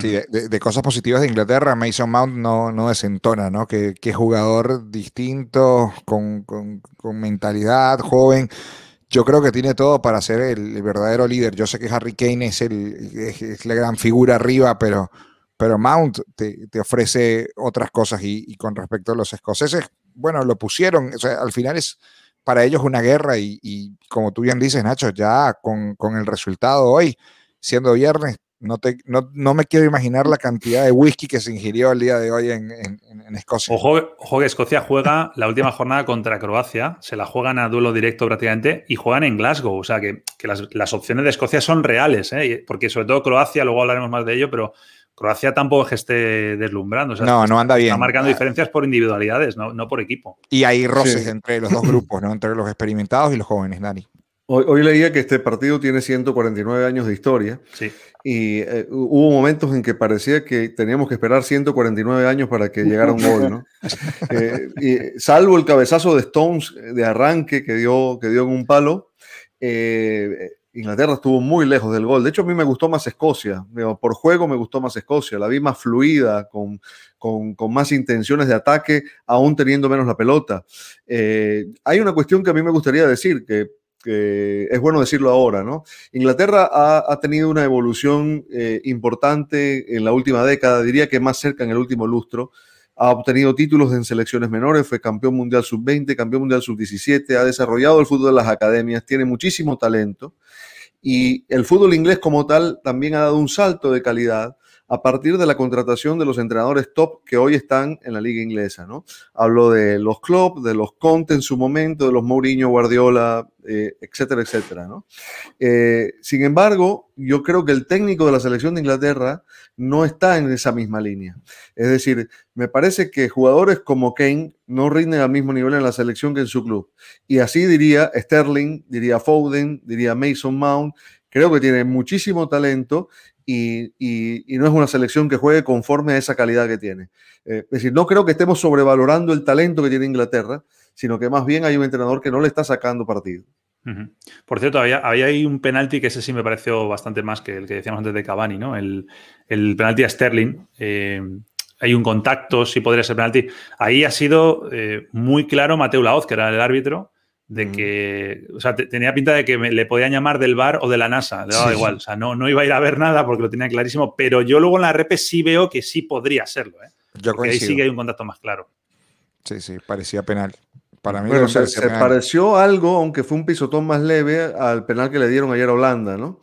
Sí, de, cosas positivas de Inglaterra, Mason Mount no, desentona, ¿no? Que, jugador distinto, con mentalidad, joven yo creo que tiene todo para ser el, verdadero líder. Yo sé que Harry Kane es, el, es, la gran figura arriba, pero, pero Mount te, ofrece otras cosas. Y, con respecto a los escoceses, bueno, lo pusieron. O sea, al final es para ellos una guerra. Y, como tú bien dices, Nacho, ya con, con el resultado hoy, siendo viernes, no, te, no, me quiero imaginar la cantidad de whisky que se ingirió el día de hoy en, Escocia. Ojo, que Escocia juega la última jornada contra Croacia, se la juegan a duelo directo prácticamente y juegan en Glasgow. O sea que, las, opciones de Escocia son reales, ¿eh? porque sobre todo Croacia, luego hablaremos más de ello, pero Croacia tampoco es que esté deslumbrando. no, no anda bien. Está marcando diferencias por individualidades, no, no por equipo. Y hay roces entre los dos grupos, ¿no? entre los experimentados y los jóvenes, Dani. Hoy, leía que este partido tiene 149 años de historia sí. y eh, hubo momentos en que parecía que teníamos que esperar 149 años para que llegara un gol, ¿no? Eh, y, salvo el cabezazo de Stones de arranque que dio, que dio en un palo, eh, Inglaterra estuvo muy lejos del gol. De hecho, a mí me gustó más Escocia. Por juego me gustó más Escocia. La vi más fluida, con, con, con más intenciones de ataque, aún teniendo menos la pelota. hay una cuestión que a mí me gustaría decir, que es bueno decirlo ahora, ¿no? Inglaterra ha, tenido una evolución eh, importante en la última década, diría que más cerca en el último lustro. Ha obtenido títulos en selecciones menores, fue campeón mundial sub-20, campeón mundial sub-17, ha desarrollado el fútbol de las academias, tiene muchísimo talento y el fútbol inglés como tal también ha dado un salto de calidad a partir de la contratación de los entrenadores top que hoy están en la liga inglesa, ¿no? Hablo de los Klopp, de los Conte en su momento, de los Mourinho, Guardiola, eh, etcétera, etcétera. Eh, sin embargo, yo creo que el técnico de la selección de Inglaterra no está en esa misma línea. Es decir, me parece que jugadores como Kane no rinden al mismo nivel en la selección que en su club. Y así diría Sterling, diría Foden, diría Mason Mount, creo que tiene muchísimo talento y, no es una selección que juegue conforme a esa calidad que tiene. Eh, es decir, no creo que estemos sobrevalorando el talento que tiene Inglaterra, sino que más bien hay un entrenador que no le está sacando partido. Por cierto, había, ahí un penalti que ese sí me pareció bastante más que el que decíamos antes de Cavani, ¿no? El, penalti a Sterling. Eh, hay un contacto, sí podría ser penalti. Ahí ha sido eh, muy claro Mateo Laoz, que era el árbitro, de que, o sea, tenía pinta de que le podían llamar del bar o de la NASA, le daba igual, o sea, no, no iba a ir a ver nada porque lo tenía clarísimo, pero yo luego en la RP sí veo que sí podría serlo, ¿eh? Yo ahí sí que hay un contacto más claro. Sí, sí, parecía penal. Para mí bueno, se, pareció algo, aunque fue un pisotón más leve, al penal que le dieron ayer a Holanda, ¿no?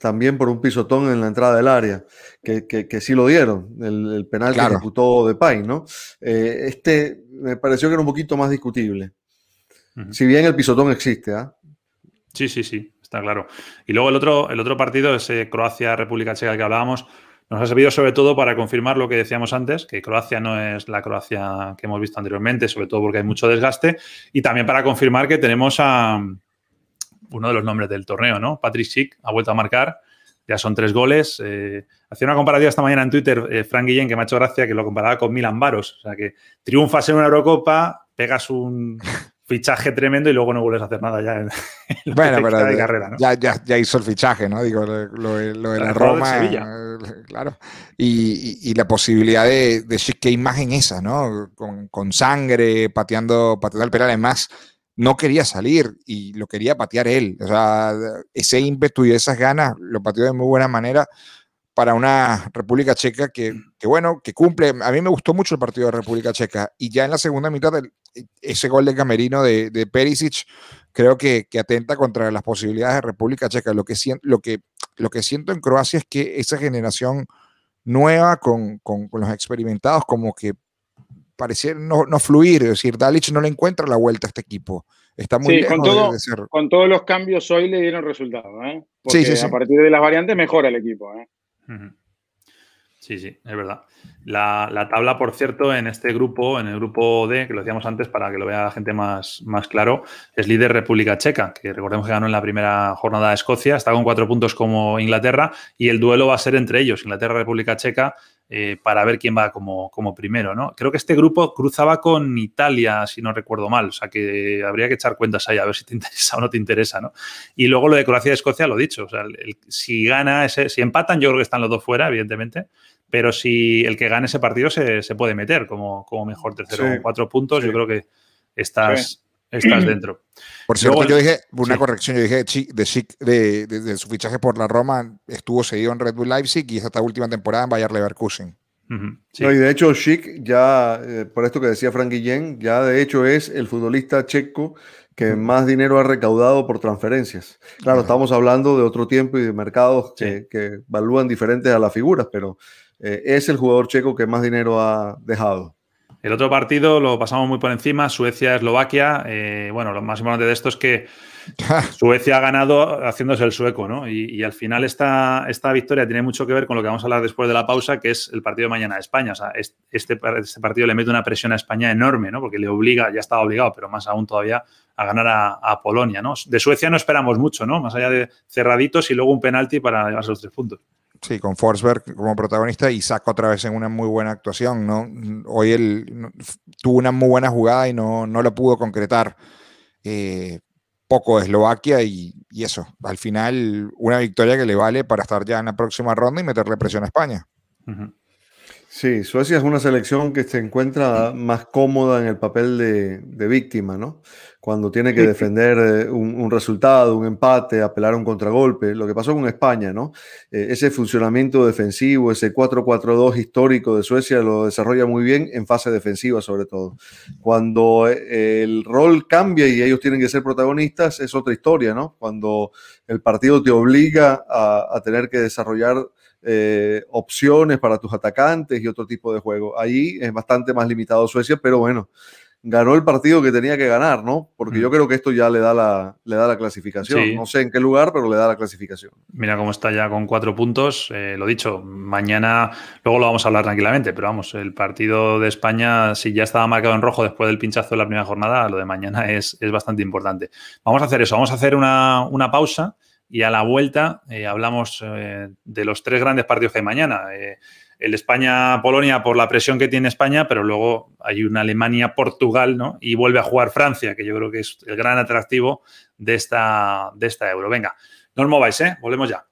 También por un pisotón en la entrada del área, que, que, sí lo dieron, el, penal que ejecutó de Pay, ¿no? Eh, este me pareció que era un poquito más discutible. Si bien el pisotón existe, ¿ah? Sí, sí, sí, está claro. Y luego el otro, el otro partido, ese Croacia-República Checa que hablábamos, nos ha servido sobre todo para confirmar lo que decíamos antes, que Croacia no es la Croacia que hemos visto anteriormente, sobre todo porque hay mucho desgaste, y también para confirmar que tenemos a uno de los nombres del torneo, ¿no? Patrick Schick ha vuelto a marcar, ya son tres goles. Eh, hacía una comparativa esta mañana en Twitter, eh, Frank Guillén, que me ha hecho gracia, que lo comparaba con Milan Baros, o sea que triunfas en una Eurocopa, pegas un, fichaje tremendo y luego no vuelves a hacer nada ya en, bueno, pero de carrera, ¿no? ya, ya, ya, hizo el fichaje, ¿no? Digo, lo, de la Roma, eh, claro. Y, y, la posibilidad de, de qué imagen esa, ¿no? Con, con, sangre, pateando, pateando el penal. Además, no quería salir y lo quería patear él. O sea, ese ímpetu y esas ganas lo pateó de muy buena manera para una República Checa que, bueno, que cumple. A mí me gustó mucho el partido de República Checa y ya en la segunda mitad ese gol de Camerino de, de Perisic creo que, atenta contra las posibilidades de República Checa. Lo que, lo, que, lo que siento en Croacia es que esa generación nueva con, con, los experimentados como que pareciera no, no, fluir, es decir, Dalic no le encuentra la vuelta a este equipo. Está muy sí, con, con todos los cambios hoy le dieron resultado, ¿eh? Porque sí, sí, a partir de las variantes mejora el equipo, ¿eh? Sí, sí, es verdad. La, tabla, por cierto, en este grupo, en el grupo D, que lo decíamos antes para que lo vea la gente más, más claro, es líder República Checa, que recordemos que ganó en la primera jornada de Escocia, está con cuatro puntos como Inglaterra y el duelo va a ser entre ellos, Inglaterra-República Checa, eh, para ver quién va como, como primero, ¿no? Creo que este grupo cruzaba con Italia, si no recuerdo mal, o sea que habría que echar cuentas ahí a ver si te interesa o no te interesa, ¿no? Y luego lo de Croacia y Escocia, lo dicho, o sea, si gana ese, si empatan, yo creo que están los dos fuera, evidentemente, pero si el que gane ese partido se, puede meter como, como mejor tercero con cuatro puntos, yo creo que estás, estás dentro. Por cierto, yo dije, una corrección, yo dije de, de, su fichaje por la Roma estuvo seguido en Red Bull Leipzig y esta última temporada en Bayer Leverkusen. y de hecho Schick ya, eh, por esto que decía Frank Guillén, ya de hecho es el futbolista checo que más dinero ha recaudado por transferencias. Claro, estamos hablando de otro tiempo y de mercados que, que, evalúan diferentes a las figuras, pero eh, es el jugador checo que más dinero ha dejado. El otro partido lo pasamos muy por encima, Suecia-Eslovaquia. Eh, bueno, lo más importante de esto es que Suecia ha ganado haciéndose el sueco, ¿no? Y, al final esta, esta, victoria tiene mucho que ver con lo que vamos a hablar después de la pausa, que es el partido de mañana de España. O sea, este, este partido le mete una presión a España enorme, ¿no? Porque le obliga, ya estaba obligado, pero más aún todavía, a ganar a, a Polonia, ¿no? De Suecia no esperamos mucho, ¿no? Más allá de cerraditos y luego un penalti para llevarse los tres puntos. Sí, con Forsberg como protagonista y saca otra vez en una muy buena actuación. ¿no? Hoy él tuvo una muy buena jugada y no, no lo pudo concretar. Eh, poco de Eslovaquia y, eso. Al final, una victoria que le vale para estar ya en la próxima ronda y meterle presión a España. Sí, Suecia es una selección que se encuentra más cómoda en el papel de, víctima, ¿no? Cuando tiene que defender eh, un, resultado, un empate, apelar a un contragolpe. Lo que pasó con España, ¿no? Eh, ese funcionamiento defensivo, ese 4-4-2 histórico de Suecia lo desarrolla muy bien en fase defensiva, sobre todo. Cuando eh, el rol cambia y ellos tienen que ser protagonistas, es otra historia, ¿no? Cuando el partido te obliga a, a tener que desarrollar eh, opciones para tus atacantes y otro tipo de juego. Ahí es bastante más limitado Suecia, pero bueno, ganó el partido que tenía que ganar, ¿no? Porque yo mm. creo que esto ya le da la, le da la clasificación. No sé en qué lugar, pero le da la clasificación. Mira cómo está ya con cuatro puntos. Eh, lo dicho, mañana, luego lo vamos a hablar tranquilamente, pero vamos, el partido de España, si ya estaba marcado en rojo después del pinchazo de la primera jornada, lo de mañana es, es bastante importante. Vamos a hacer eso, vamos a hacer una, una pausa y a la vuelta eh, hablamos eh, de los tres grandes partidos que hay mañana. Eh, el España-Polonia por la presión que tiene España, pero luego hay una Alemania-Portugal, ¿no? Y vuelve a jugar Francia, que yo creo que es el gran atractivo de esta, de esta Euro. Venga, no os mováis, ¿eh? Volvemos ya.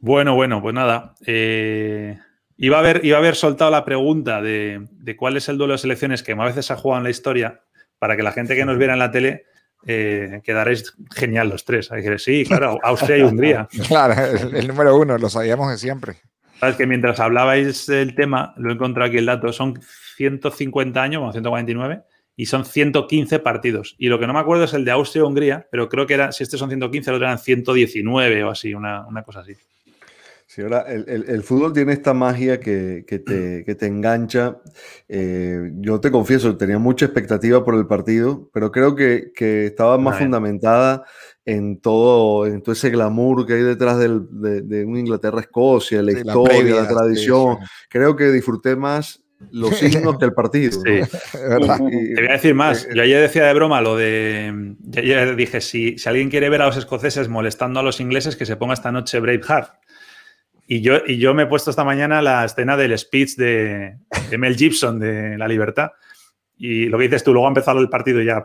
Bueno, bueno, pues nada. Eh, iba, a haber, iba a haber soltado la pregunta de, cuál es el duelo de selecciones que más veces ha jugado en la historia para que la gente que nos viera en la tele eh, quedaréis genial los tres. sí, claro, Austria y Hungría. Claro, el, número uno, lo sabíamos de siempre. Sabes que mientras hablabais del tema, lo he encontrado aquí el dato, son 150 años, bueno, 149, y son 115 partidos. Y lo que no me acuerdo es el de Austria-Hungría, pero creo que era, si estos son 115, el otro eran 119 o así, una cosa así. Sí, ahora el, fútbol tiene esta magia que, te, engancha. Eh, yo te confieso, tenía mucha expectativa por el partido, pero creo que, estaba más fundamentada en todo, en todo ese glamour que hay detrás de, un Inglaterra-Escocia, la historia, la, tradición. Creo que disfruté más los signos que el partido. Sí. te voy a decir más. Eh, yo ayer decía de broma lo de. Ayer dije: si, si alguien quiere ver a los escoceses molestando a los ingleses, que se ponga esta noche Braveheart. Y yo, y yo me he puesto esta mañana la escena del speech de, Mel Gibson de La Libertad. Y lo que dices tú, luego ha empezado el partido y ya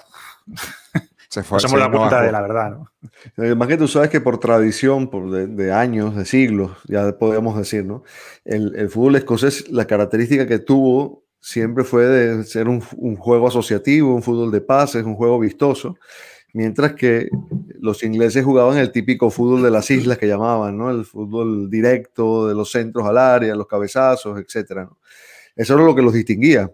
se fue. Somos la cuenta de la verdad, ¿no? Más que tú sabes que por tradición, por de, años, de siglos, ya podemos decir, ¿no? El, el, fútbol escocés, la característica que tuvo siempre fue de ser un, un juego asociativo, un fútbol de pases, un juego vistoso mientras que los ingleses jugaban el típico fútbol de las islas que llamaban, ¿no? El fútbol directo de los centros al área, los cabezazos, etc. Eso era lo que los distinguía.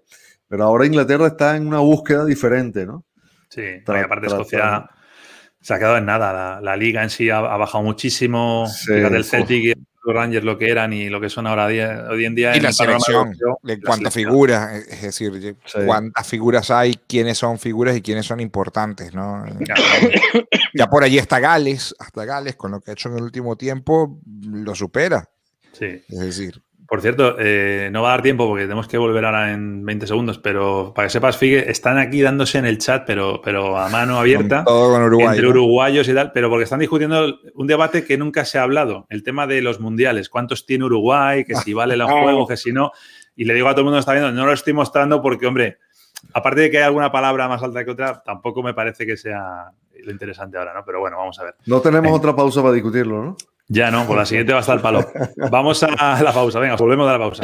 Pero ahora Inglaterra está en una búsqueda diferente, ¿no? Sí, aparte Escocia se ha quedado en nada. La, liga en sí ha, bajado muchísimo. Fíjate el Celtic los Rangers lo que eran y lo que son ahora hoy en día. Y la selección, de cuántas figuras, es decir, cuántas figuras hay, quiénes son figuras y quiénes son importantes, ¿no? ya por allí está Gales, hasta Gales, con lo que ha hecho en el último tiempo, lo supera. Sí. Es decir, por cierto, eh, no va a dar tiempo porque tenemos que volver ahora en 20 segundos, pero para que sepas, Figue, están aquí dándose en el chat, pero, pero a mano abierta. Todo con Uruguay, entre uruguayos y tal, pero porque están discutiendo un debate que nunca se ha hablado, el tema de los mundiales. ¿Cuántos tiene Uruguay? Que si vale los juegos, que si no. Y le digo a todo el mundo que está viendo, no lo estoy mostrando porque, hombre, aparte de que hay alguna palabra más alta que otra, tampoco me parece que sea lo interesante ahora, ¿no? Pero bueno, vamos a ver. No tenemos otra pausa para discutirlo, ¿no? Ya no, por la siguiente va a estar el palo. Vamos a la pausa, venga, volvemos a la pausa.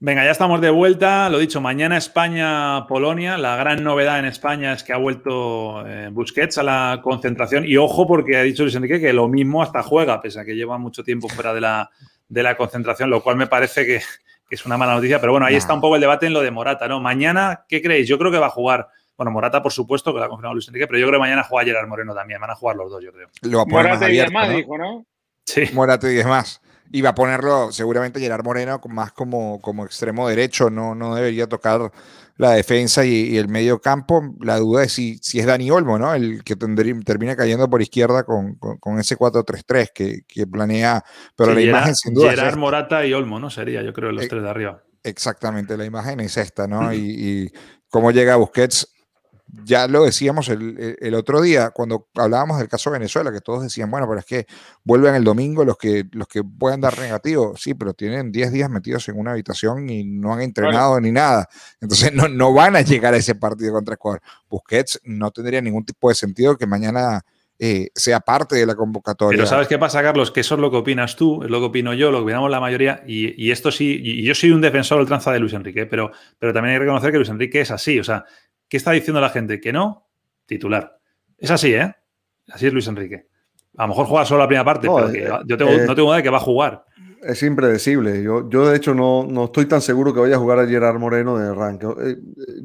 Venga, ya estamos de vuelta. Lo dicho, mañana España-Polonia. La gran novedad en España es que ha vuelto eh, Busquets a la concentración. Y ojo, porque ha dicho Luis Enrique que lo mismo hasta juega, pese a que lleva mucho tiempo fuera de la, de la concentración, lo cual me parece que es una mala noticia, pero bueno, ahí está un poco el debate en lo de Morata, ¿no? Mañana, ¿qué creéis? Yo creo que va a jugar. Bueno, Morata, por supuesto, que lo ha confirmado Luis Enrique, pero yo creo que mañana juega Gerard Moreno también. Van a jugar los dos, yo creo. Lo va a poner Morata y más, dijo, ¿no? Sí. Morata y más. Y va a ponerlo seguramente Gerard Moreno más como, como extremo derecho. No, no debería tocar la defensa y, el medio campo. La duda es si, si es Dani Olmo, ¿no? El que termina cayendo por izquierda con, con, ese 4-3-3 que, que, planea. Pero la imagen sin duda. Gerard Morata y Olmo, ¿no? Sería, yo creo, los eh, tres de arriba. Exactamente, la imagen es esta, ¿no? Y, y cómo llega Busquets ya lo decíamos el, otro día cuando hablábamos del caso de Venezuela, que todos decían, bueno, pero es que vuelven el domingo los que, los que pueden dar negativo. Sí, pero tienen 10 días metidos en una habitación y no han entrenado ni nada. Entonces no, no van a llegar a ese partido contra Ecuador. Busquets no tendría ningún tipo de sentido que mañana eh, sea parte de la convocatoria. Pero ¿sabes qué pasa, Carlos? Que eso es lo que opinas tú, es lo que opino yo, lo que opinamos la mayoría, y, esto sí, y yo soy un defensor ultranza de Luis Enrique, pero, pero también hay que reconocer que Luis Enrique es así, o sea, ¿qué está diciendo la gente? Que no, titular. Es así, ¿eh? Así es Luis Enrique. A lo mejor juega solo la primera parte, pero eh, yo tengo, eh, no tengo duda de que va a jugar. Es impredecible. Yo, yo de hecho, no, no estoy tan seguro que vaya a jugar a Gerard Moreno de arranque.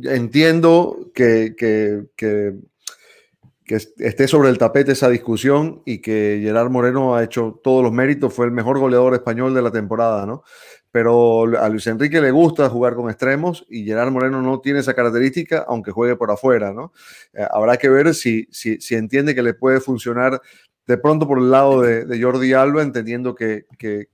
entiendo que, que, que que esté sobre el tapete esa discusión y que Gerard Moreno ha hecho todos los méritos, fue el mejor goleador español de la temporada, ¿no? Pero a Luis Enrique le gusta jugar con extremos y Gerard Moreno no tiene esa característica, aunque juegue por afuera, ¿no? Eh, habrá que ver si, si, si, entiende que le puede funcionar de pronto por el lado de, Jordi Alba, entendiendo que, que,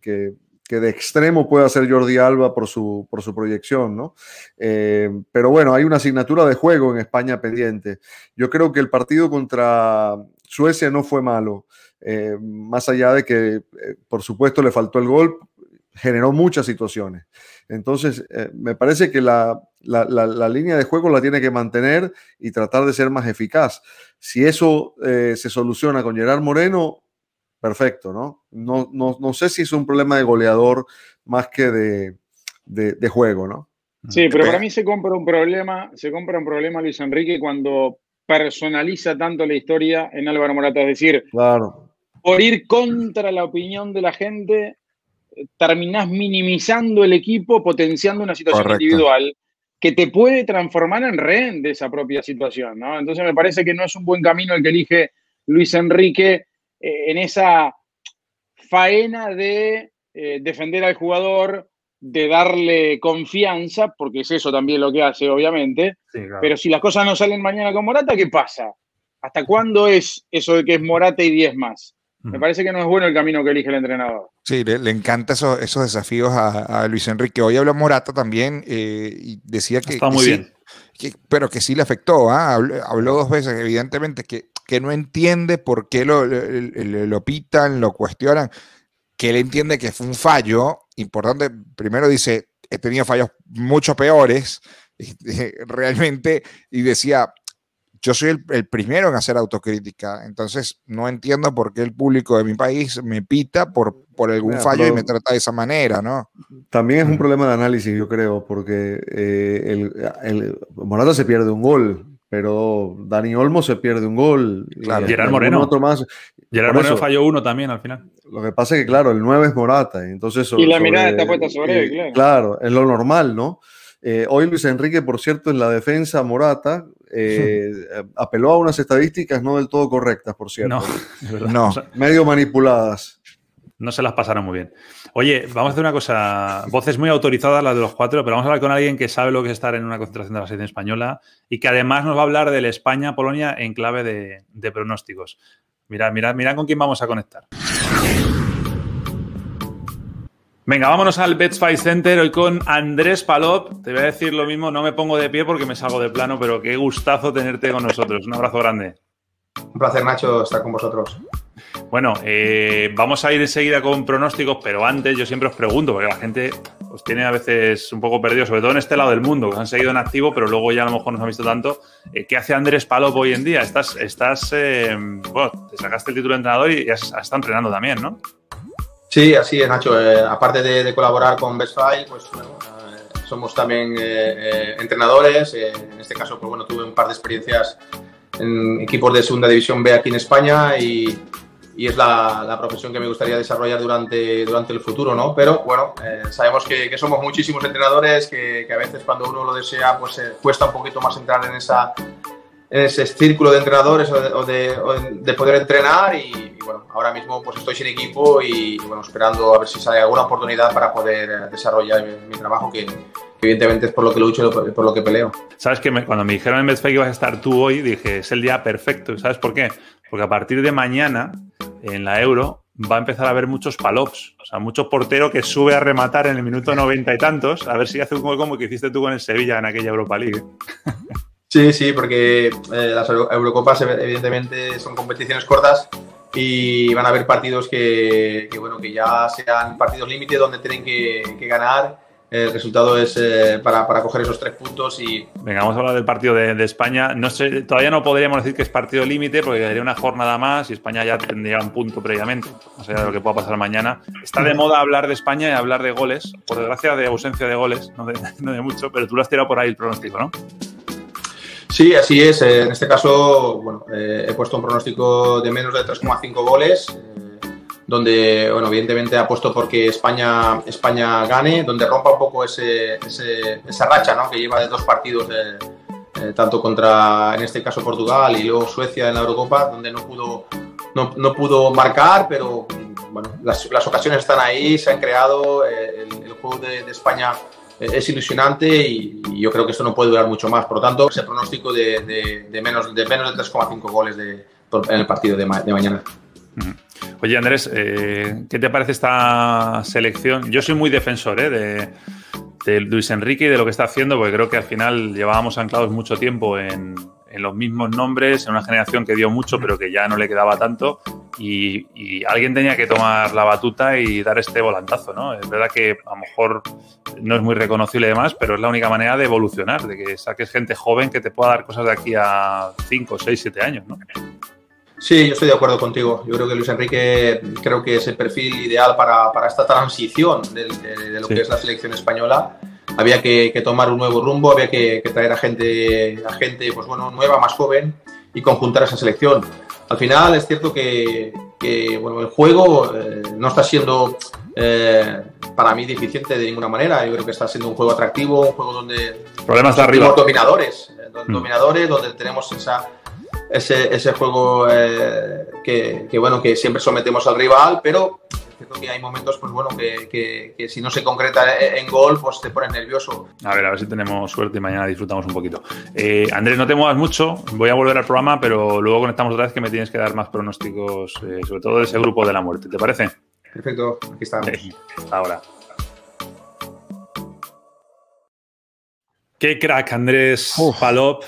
que de extremo puede hacer Jordi Alba por su, por su proyección, ¿no? Eh, pero bueno, hay una asignatura de juego en España pendiente. Yo creo que el partido contra Suecia no fue malo, eh, más allá de que, por supuesto, le faltó el gol, generó muchas situaciones. Entonces, me parece que la, la, la, línea de juego la tiene que mantener y tratar de ser más eficaz. Si eso se soluciona con Gerard Moreno, perfecto, ¿no? No, no, no sé si es un problema de goleador más que de, de, juego, ¿no? Sí, pero para mí se compra un problema, se compra un problema Luis Enrique cuando personaliza tanto la historia en Álvaro Morata, es decir, claro. por ir contra la opinión de la gente, eh, terminás minimizando el equipo, potenciando una situación individual que te puede transformar en rehén de esa propia situación, ¿no? Entonces me parece que no es un buen camino el que elige Luis Enrique eh, en esa faena de eh, defender al jugador, de darle confianza, porque es eso también lo que hace, obviamente. Pero si las cosas no salen mañana con Morata, ¿qué pasa? ¿Hasta cuándo es eso de que es Morata y 10 más? Me parece que no es bueno el camino que elige el entrenador. Sí, le, le encanta esos, esos desafíos a, Luis Enrique. Hoy habló Morata también eh, y decía que... Está muy bien. pero que sí le afectó. ¿ah? habló, dos veces, evidentemente, que que no entiende por qué lo, lo, pitan, lo cuestionan. que él entiende que fue un fallo importante. Primero dice, he tenido fallos mucho peores, realmente, y decía, yo soy el, primero en hacer autocrítica, entonces no entiendo por qué el público de mi país me pita por, por algún fallo y me trata de esa manera, ¿no? También es un problema de análisis, yo creo, porque eh, el, el, Morata se pierde un gol, pero Dani Olmo se pierde un gol. Claro, Gerard Moreno. Otro más. Gerard Moreno falló uno también al final. Lo que pasa es que, claro, el 9 es Morata, entonces... y la mirada está puesta sobre él, claro. Claro, es lo normal, ¿no? Eh, hoy Luis Enrique, por cierto, en la defensa Morata, eh, apeló a unas estadísticas no del todo correctas, por cierto. No, no. medio manipuladas. No se las pasaron muy bien. Oye, vamos a hacer una cosa. Voces muy autorizadas, las de los cuatro, pero vamos a hablar con alguien que sabe lo que es estar en una concentración de la selección española y que además nos va a hablar del España-Polonia en clave de, de pronósticos. Mirad, mirad, mirad con quién vamos a conectar. Venga, vámonos al Betsfight Center hoy con Andrés Palop. Te voy a decir lo mismo, no me pongo de pie porque me salgo de plano, pero qué gustazo tenerte con nosotros. Un abrazo grande. Un placer, Nacho, estar con vosotros. Bueno, eh, vamos a ir enseguida con pronósticos, pero antes yo siempre os pregunto, porque la gente os tiene a veces un poco perdido, sobre todo en este lado del mundo, que os han seguido en activo, pero luego ya a lo mejor no os han visto tanto. Eh, ¿Qué hace Andrés Palop hoy en día? Estás, estás eh, bueno, te sacaste el título de entrenador y has estado entrenando también, ¿no? Sí, así es, Nacho. Eh, aparte de, colaborar con Best pues eh, somos también eh, entrenadores. en este caso, pues bueno, tuve un par de experiencias en equipos de segunda división B aquí en España y, es la, profesión que me gustaría desarrollar durante, durante el futuro, ¿no? Pero bueno, sabemos que, somos muchísimos entrenadores, que, a veces cuando uno lo desea, pues cuesta un poquito más entrar en esa ese círculo de entrenadores o de, poder entrenar y, bueno, ahora mismo pues estoy sin equipo y, bueno, esperando a ver si sale alguna oportunidad para poder eh, desarrollar mi, trabajo que, evidentemente es por lo que lucho y por lo que peleo. Sabes que cuando me dijeron en Betfair que ibas a estar tú hoy, dije, es el día perfecto. ¿Sabes por qué? Porque a partir de mañana en la Euro va a empezar a haber muchos palops, o sea, muchos porteros que sube a rematar en el minuto noventa y tantos, a ver si hace un gol como que hiciste tú con el Sevilla en aquella Europa League. Sí, sí, porque eh, las Eurocopas evidentemente son competiciones cortas y van a haber partidos que, bueno, que ya sean partidos límite donde tienen que, ganar. El resultado es eh, para, coger esos tres puntos y... Venga, vamos a hablar del partido de, España. No sé, todavía no podríamos decir que es partido límite porque quedaría una jornada más y España ya tendría un punto previamente, no sé de lo que pueda pasar mañana. Está de moda hablar de España y hablar de goles, por desgracia de ausencia de goles, no de, no de mucho, pero tú lo has tirado por ahí el pronóstico, ¿no? Sí, así es. Eh, en este caso, bueno, eh, he puesto un pronóstico de menos de 3,5 goles, eh, donde, bueno, evidentemente apuesto porque España, España gane, donde rompa un poco ese, esa racha ¿no? que lleva de dos partidos, tanto contra, en este caso, Portugal y luego Suecia en la Eurocopa, donde no pudo, no, no pudo marcar, pero bueno, las, las, ocasiones están ahí, se han creado, el, el, juego de, de España es ilusionante y, yo creo que esto no puede durar mucho más. Por lo tanto, ese pronóstico de, menos de, menos de 3,5 goles de, en el partido de, mañana. Oye, Andrés, eh, ¿qué te parece esta selección? Yo soy muy defensor eh, de, de Luis Enrique y de lo que está haciendo, porque creo que al final llevábamos anclados mucho tiempo en, en los mismos nombres, en una generación que dio mucho, pero que ya no le quedaba tanto. Y, alguien tenía que tomar la batuta y dar este volantazo, ¿no? Es verdad que a lo mejor no es muy reconocible y demás, pero es la única manera de evolucionar, de que saques gente joven que te pueda dar cosas de aquí a 5, 6, 7 años, ¿no? Sí, yo estoy de acuerdo contigo. Yo creo que Luis Enrique creo que es el perfil ideal para, para esta transición de, lo que es la selección española había que, tomar un nuevo rumbo, había que, traer a gente, a gente pues bueno, nueva, más joven y conjuntar esa selección. Al final es cierto que, bueno, el juego eh, no está siendo eh, para mí deficiente de ninguna manera. Yo creo que está siendo un juego atractivo, un juego donde problemas de arriba. dominadores, eh, mm. dominadores, donde tenemos esa, ese, ese juego que, que, bueno, que siempre sometemos al rival, pero cierto que hay momentos, pues bueno, que, que, si no se concreta en gol, pues te pones nervioso. A ver, a ver si tenemos suerte y mañana disfrutamos un poquito. Eh, Andrés, no te muevas mucho, voy a volver al programa, pero luego conectamos otra vez que me tienes que dar más pronósticos, eh, sobre todo de ese grupo de la muerte, ¿te parece? Perfecto, aquí estamos. hasta ahora. Qué crack, Andrés Palop.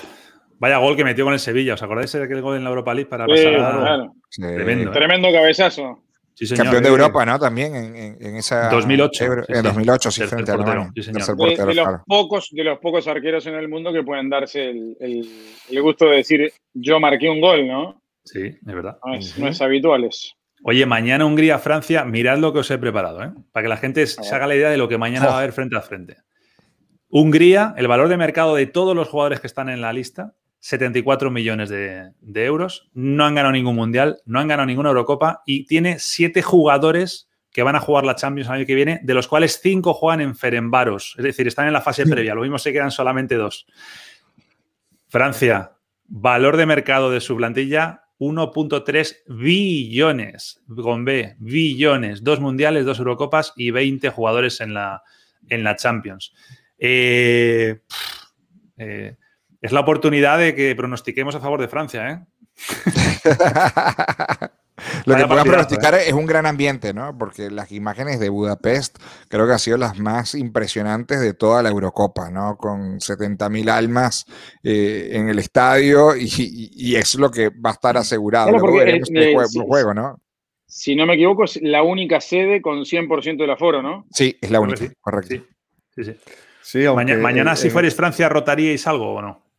Vaya gol que metió con el Sevilla. ¿Os acordáis de aquel gol en la Europa League para pasar? Tremendo, ¿eh? Tremendo cabezazo. Campeón de Europa, ¿no? También en, esa. 2008. en 2008, sí, frente a Alemania. de, los pocos, de los pocos arqueros en el mundo que pueden darse el, gusto de decir yo marqué un gol, ¿no? Sí, es verdad. No es, no es habituales. Oye, mañana Hungría-Francia, mirad lo que os he preparado, ¿eh? para que la gente se haga la idea de lo que mañana va a haber frente a frente. Hungría, el valor de mercado de todos los jugadores que están en la lista, 74 millones de, euros. No han ganado ningún mundial, no han ganado ninguna Eurocopa y tiene siete jugadores que van a jugar la Champions el año que viene, de los cuales cinco juegan en Ferenbaros, es decir, están en la fase previa. Lo mismo se quedan solamente dos. Francia, valor de mercado de su plantilla, 1.3 billones, con B, billones, dos mundiales, dos Eurocopas y 20 jugadores en la, en la Champions. Eh, eh, es la oportunidad de que pronostiquemos a favor de Francia, ¿eh? Lo que podemos pronosticar es un gran ambiente, ¿no? Porque las imágenes de Budapest creo que han sido las más impresionantes de toda la Eurocopa, ¿no? Con 70.000 almas eh, en el estadio y, es lo que va a estar asegurado. porque, juego, ¿no? Si no me equivoco, es la única sede con 100% del aforo, ¿no? Sí, es la única, correcto. Sí, sí. mañana, si fuerais Francia, ¿rotaríais algo o no?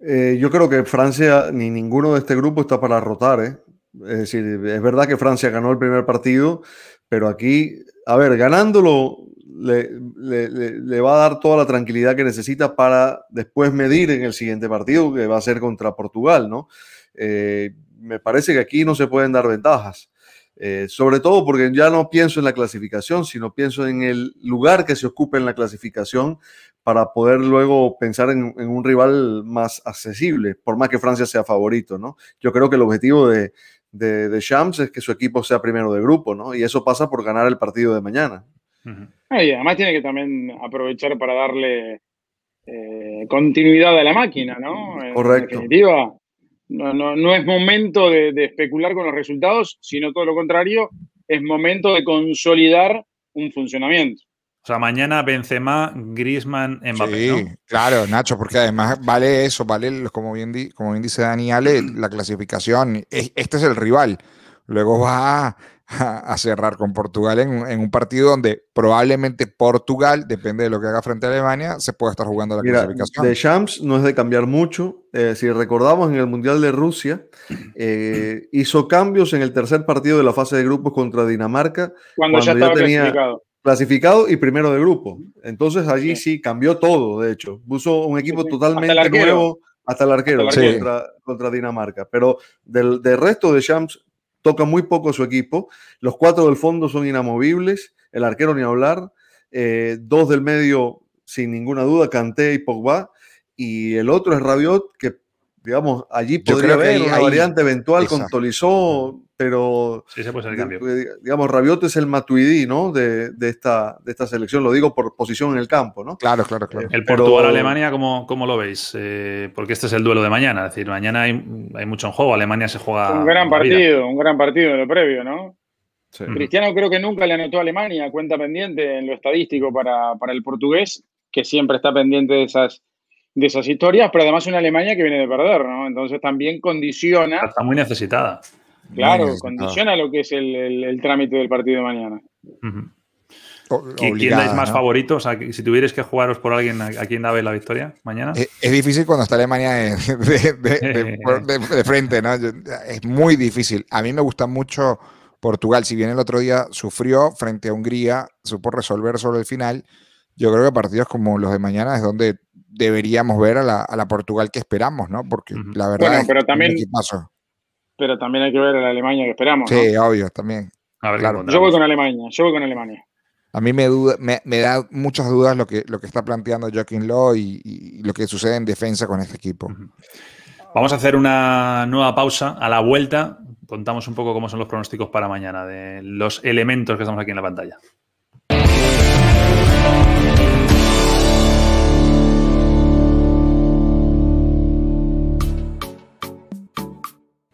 Eh, yo creo que Francia, ni ninguno de este grupo está para rotar, ¿eh? Es decir, es verdad que Francia ganó el primer partido, pero aquí, a ver, ganándolo le, va a dar toda la tranquilidad que necesita para después medir en el siguiente partido, que va a ser contra Portugal, ¿no? Eh, me parece que aquí no se pueden dar ventajas. Eh, sobre todo porque ya no pienso en la clasificación, sino pienso en el lugar que se ocupe en la clasificación para poder luego pensar en, en, un rival más accesible, por más que Francia sea favorito, ¿no? Yo creo que el objetivo de, de, de, Shams es que su equipo sea primero de grupo, ¿no? Y eso pasa por ganar el partido de mañana. y además tiene que también aprovechar para darle eh, continuidad a la máquina, ¿no? Correcto. En definitiva, no, no, no es momento de, de, especular con los resultados, sino todo lo contrario, es momento de consolidar un funcionamiento. O sea, mañana Benzema, Griezmann, Mbappé, sí, claro, Nacho, porque además vale eso, vale, como bien, como bien dice Dani Ale, la clasificación. Este es el rival. Luego va a, cerrar con Portugal en, un partido donde probablemente Portugal, depende de lo que haga frente a Alemania, se pueda estar jugando la clasificación. De Champs no es de cambiar mucho. Eh, si recordamos, en el Mundial de Rusia eh, hizo cambios en el tercer partido de la fase de grupos contra Dinamarca. Cuando, ya estaba clasificado clasificado y primero de grupo. Entonces allí sí, cambió todo, de hecho. Puso un equipo totalmente nuevo hasta el arquero, Contra, Dinamarca. Pero del, resto de Champs toca muy poco su equipo. Los cuatro del fondo son inamovibles, el arquero ni hablar. Eh, dos del medio, sin ninguna duda, Kanté y Pogba. Y el otro es Rabiot, que digamos, allí podría haber una variante eventual con Tolizó, pero sí, se puede cambio. digamos, Rabiot es el Matuidi, ¿no? De, de, esta, de esta selección, lo digo por posición en el campo, ¿no? Claro, claro, claro. El Portugal-Alemania, ¿cómo, ¿cómo, lo veis? Eh, porque este es el duelo de mañana, es decir, mañana hay, hay mucho en juego, Alemania se juega... Un gran partido, un gran partido de lo previo, ¿no? Cristiano creo que nunca le anotó a Alemania cuenta pendiente en lo estadístico para, para el portugués, que siempre está pendiente de esas de esas historias, pero además una Alemania que viene de perder, ¿no? Entonces también condiciona. Está muy necesitada. Claro, condiciona lo que es el, trámite del partido de mañana. ¿Quién es más favorito? O sea, si tuvierais que jugaros por alguien, ¿a quién da la victoria mañana? Es, difícil cuando está Alemania de, frente, ¿no? Es muy difícil. A mí me gusta mucho Portugal. Si bien el otro día sufrió frente a Hungría, supo resolver sobre el final. Yo creo que partidos como los de mañana es donde deberíamos ver a la, Portugal que esperamos, ¿no? Porque la verdad bueno, pero también, Pero también hay que ver a la Alemania que esperamos. Sí, obvio, también. Yo voy con Alemania, yo voy con Alemania. A mí me, duda, me, da muchas dudas lo que, lo que está planteando Joaquín Lowe y, lo que sucede en defensa con este equipo. Vamos a hacer una nueva pausa. A la vuelta contamos un poco cómo son los pronósticos para mañana, de los elementos que estamos aquí en la pantalla.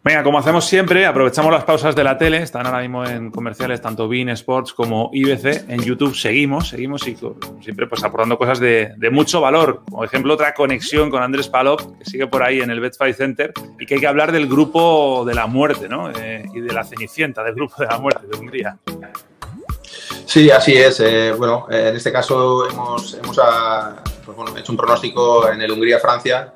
Venga, como hacemos siempre, aprovechamos las pausas de la tele. Están ahora mismo en comerciales tanto Bean Sports como IBC. En YouTube seguimos, seguimos y siempre pues aportando cosas de, mucho valor. Por ejemplo, otra conexión con Andrés Palop, que sigue por ahí en el Betfair Center, y que hay que hablar del grupo de la muerte, ¿no? Eh, y de la cenicienta, del grupo de la muerte de Hungría. Sí, así es. Eh, bueno, eh, en este caso hemos, hemos ah, pues hecho un pronóstico en el Hungría-Francia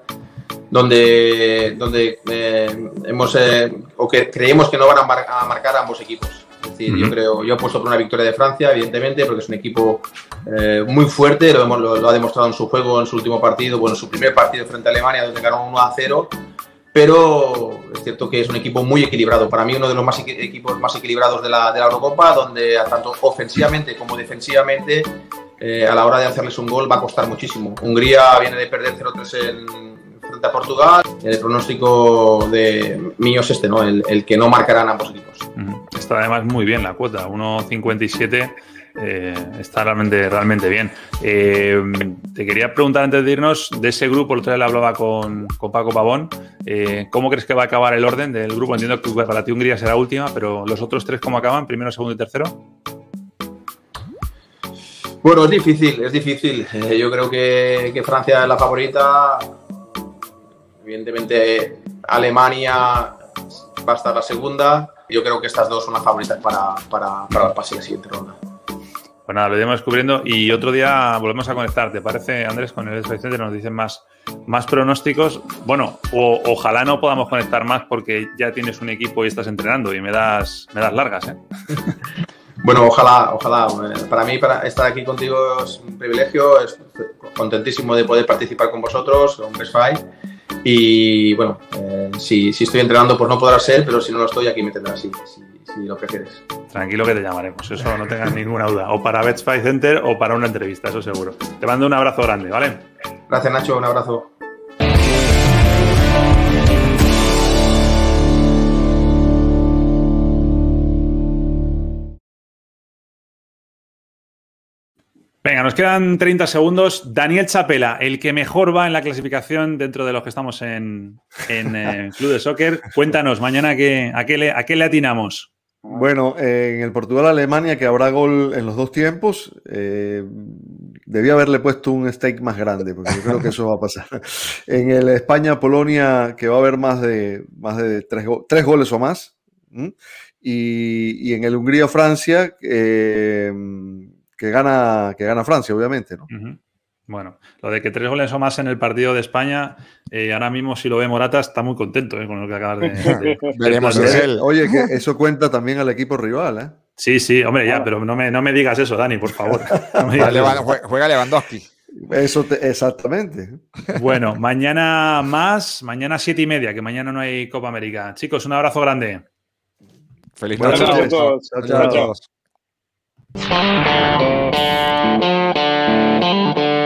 donde, donde eh, hemos eh, o que creemos que no van a, marcar a ambos equipos. Es decir, yo creo, yo he puesto por una victoria de Francia, evidentemente, porque es un equipo eh, muy fuerte, lo, hemos, lo, ha demostrado en su juego, en su último partido, bueno, en su primer partido frente a Alemania, donde ganó 1 a 0, pero es cierto que es un equipo muy equilibrado. Para mí, uno de los más equipos más equilibrados de la, de la Eurocopa, donde tanto ofensivamente como defensivamente, a la hora de hacerles un gol va a costar muchísimo. Hungría viene de perder 0-3 en frente a Portugal. El pronóstico de mío es este, ¿no? El, que no marcarán ambos equipos. Está además muy bien la cuota, 1.57. Eh, está realmente, realmente bien. Eh, te quería preguntar antes de irnos de ese grupo, el otro día le hablaba con, Paco Pavón. Eh, ¿Cómo crees que va a acabar el orden del grupo? Entiendo que para ti Hungría será última, pero los otros tres, ¿cómo acaban? ¿Primero, segundo y tercero? Bueno, es difícil, es difícil. yo creo que, que Francia es la favorita. Evidentemente, Alemania va a estar la segunda. Yo creo que estas dos son las favoritas para, para, para el pase de la siguiente ronda. Pues nada, lo iremos descubriendo y otro día volvemos a conectar. ¿Te parece, Andrés, con el Center nos dicen más, más pronósticos? Bueno, ojalá no podamos conectar más porque ya tienes un equipo y estás entrenando y me das, me das largas, ¿eh? Bueno, ojalá, ojalá. Para mí, para estar aquí contigo es un privilegio. Es contentísimo de poder participar con vosotros, con Best y bueno, eh, si, estoy entrenando, pues no podrá ser, pero si no lo estoy, aquí me tendrás, si, si, lo prefieres. Tranquilo que te llamaremos, eso no tengas ninguna duda. O para Betspy Center o para una entrevista, eso seguro. Te mando un abrazo grande, ¿vale? Gracias, Nacho, un abrazo. Venga, nos quedan 30 segundos. Daniel Chapela, el que mejor va en la clasificación dentro de los que estamos en, en eh, Club de Soccer. Cuéntanos, mañana a, qué le, a qué le atinamos. Bueno, en el Portugal-Alemania, que habrá gol en los dos tiempos, eh, debía haberle puesto un stake más grande, porque yo creo que eso va a pasar. En el España-Polonia, que va a haber más de, más de tres, tres goles o más. Y, y, en el Hungría-Francia, eh, que gana, que gana Francia, obviamente, ¿no? Bueno, lo de que tres goles o más en el partido de España, eh, ahora mismo si lo ve Morata está muy contento eh, con lo que acabas de... Veremos Oye, que eso cuenta también al equipo rival, ¿eh? Sí, sí, hombre, ya, pero no me, no me digas eso, Dani, por favor. juega Lewandowski. Eso exactamente. Bueno, mañana más, mañana siete y media, que mañana no hay Copa América. Chicos, un abrazo grande. Feliz noche. a todos. Thank you.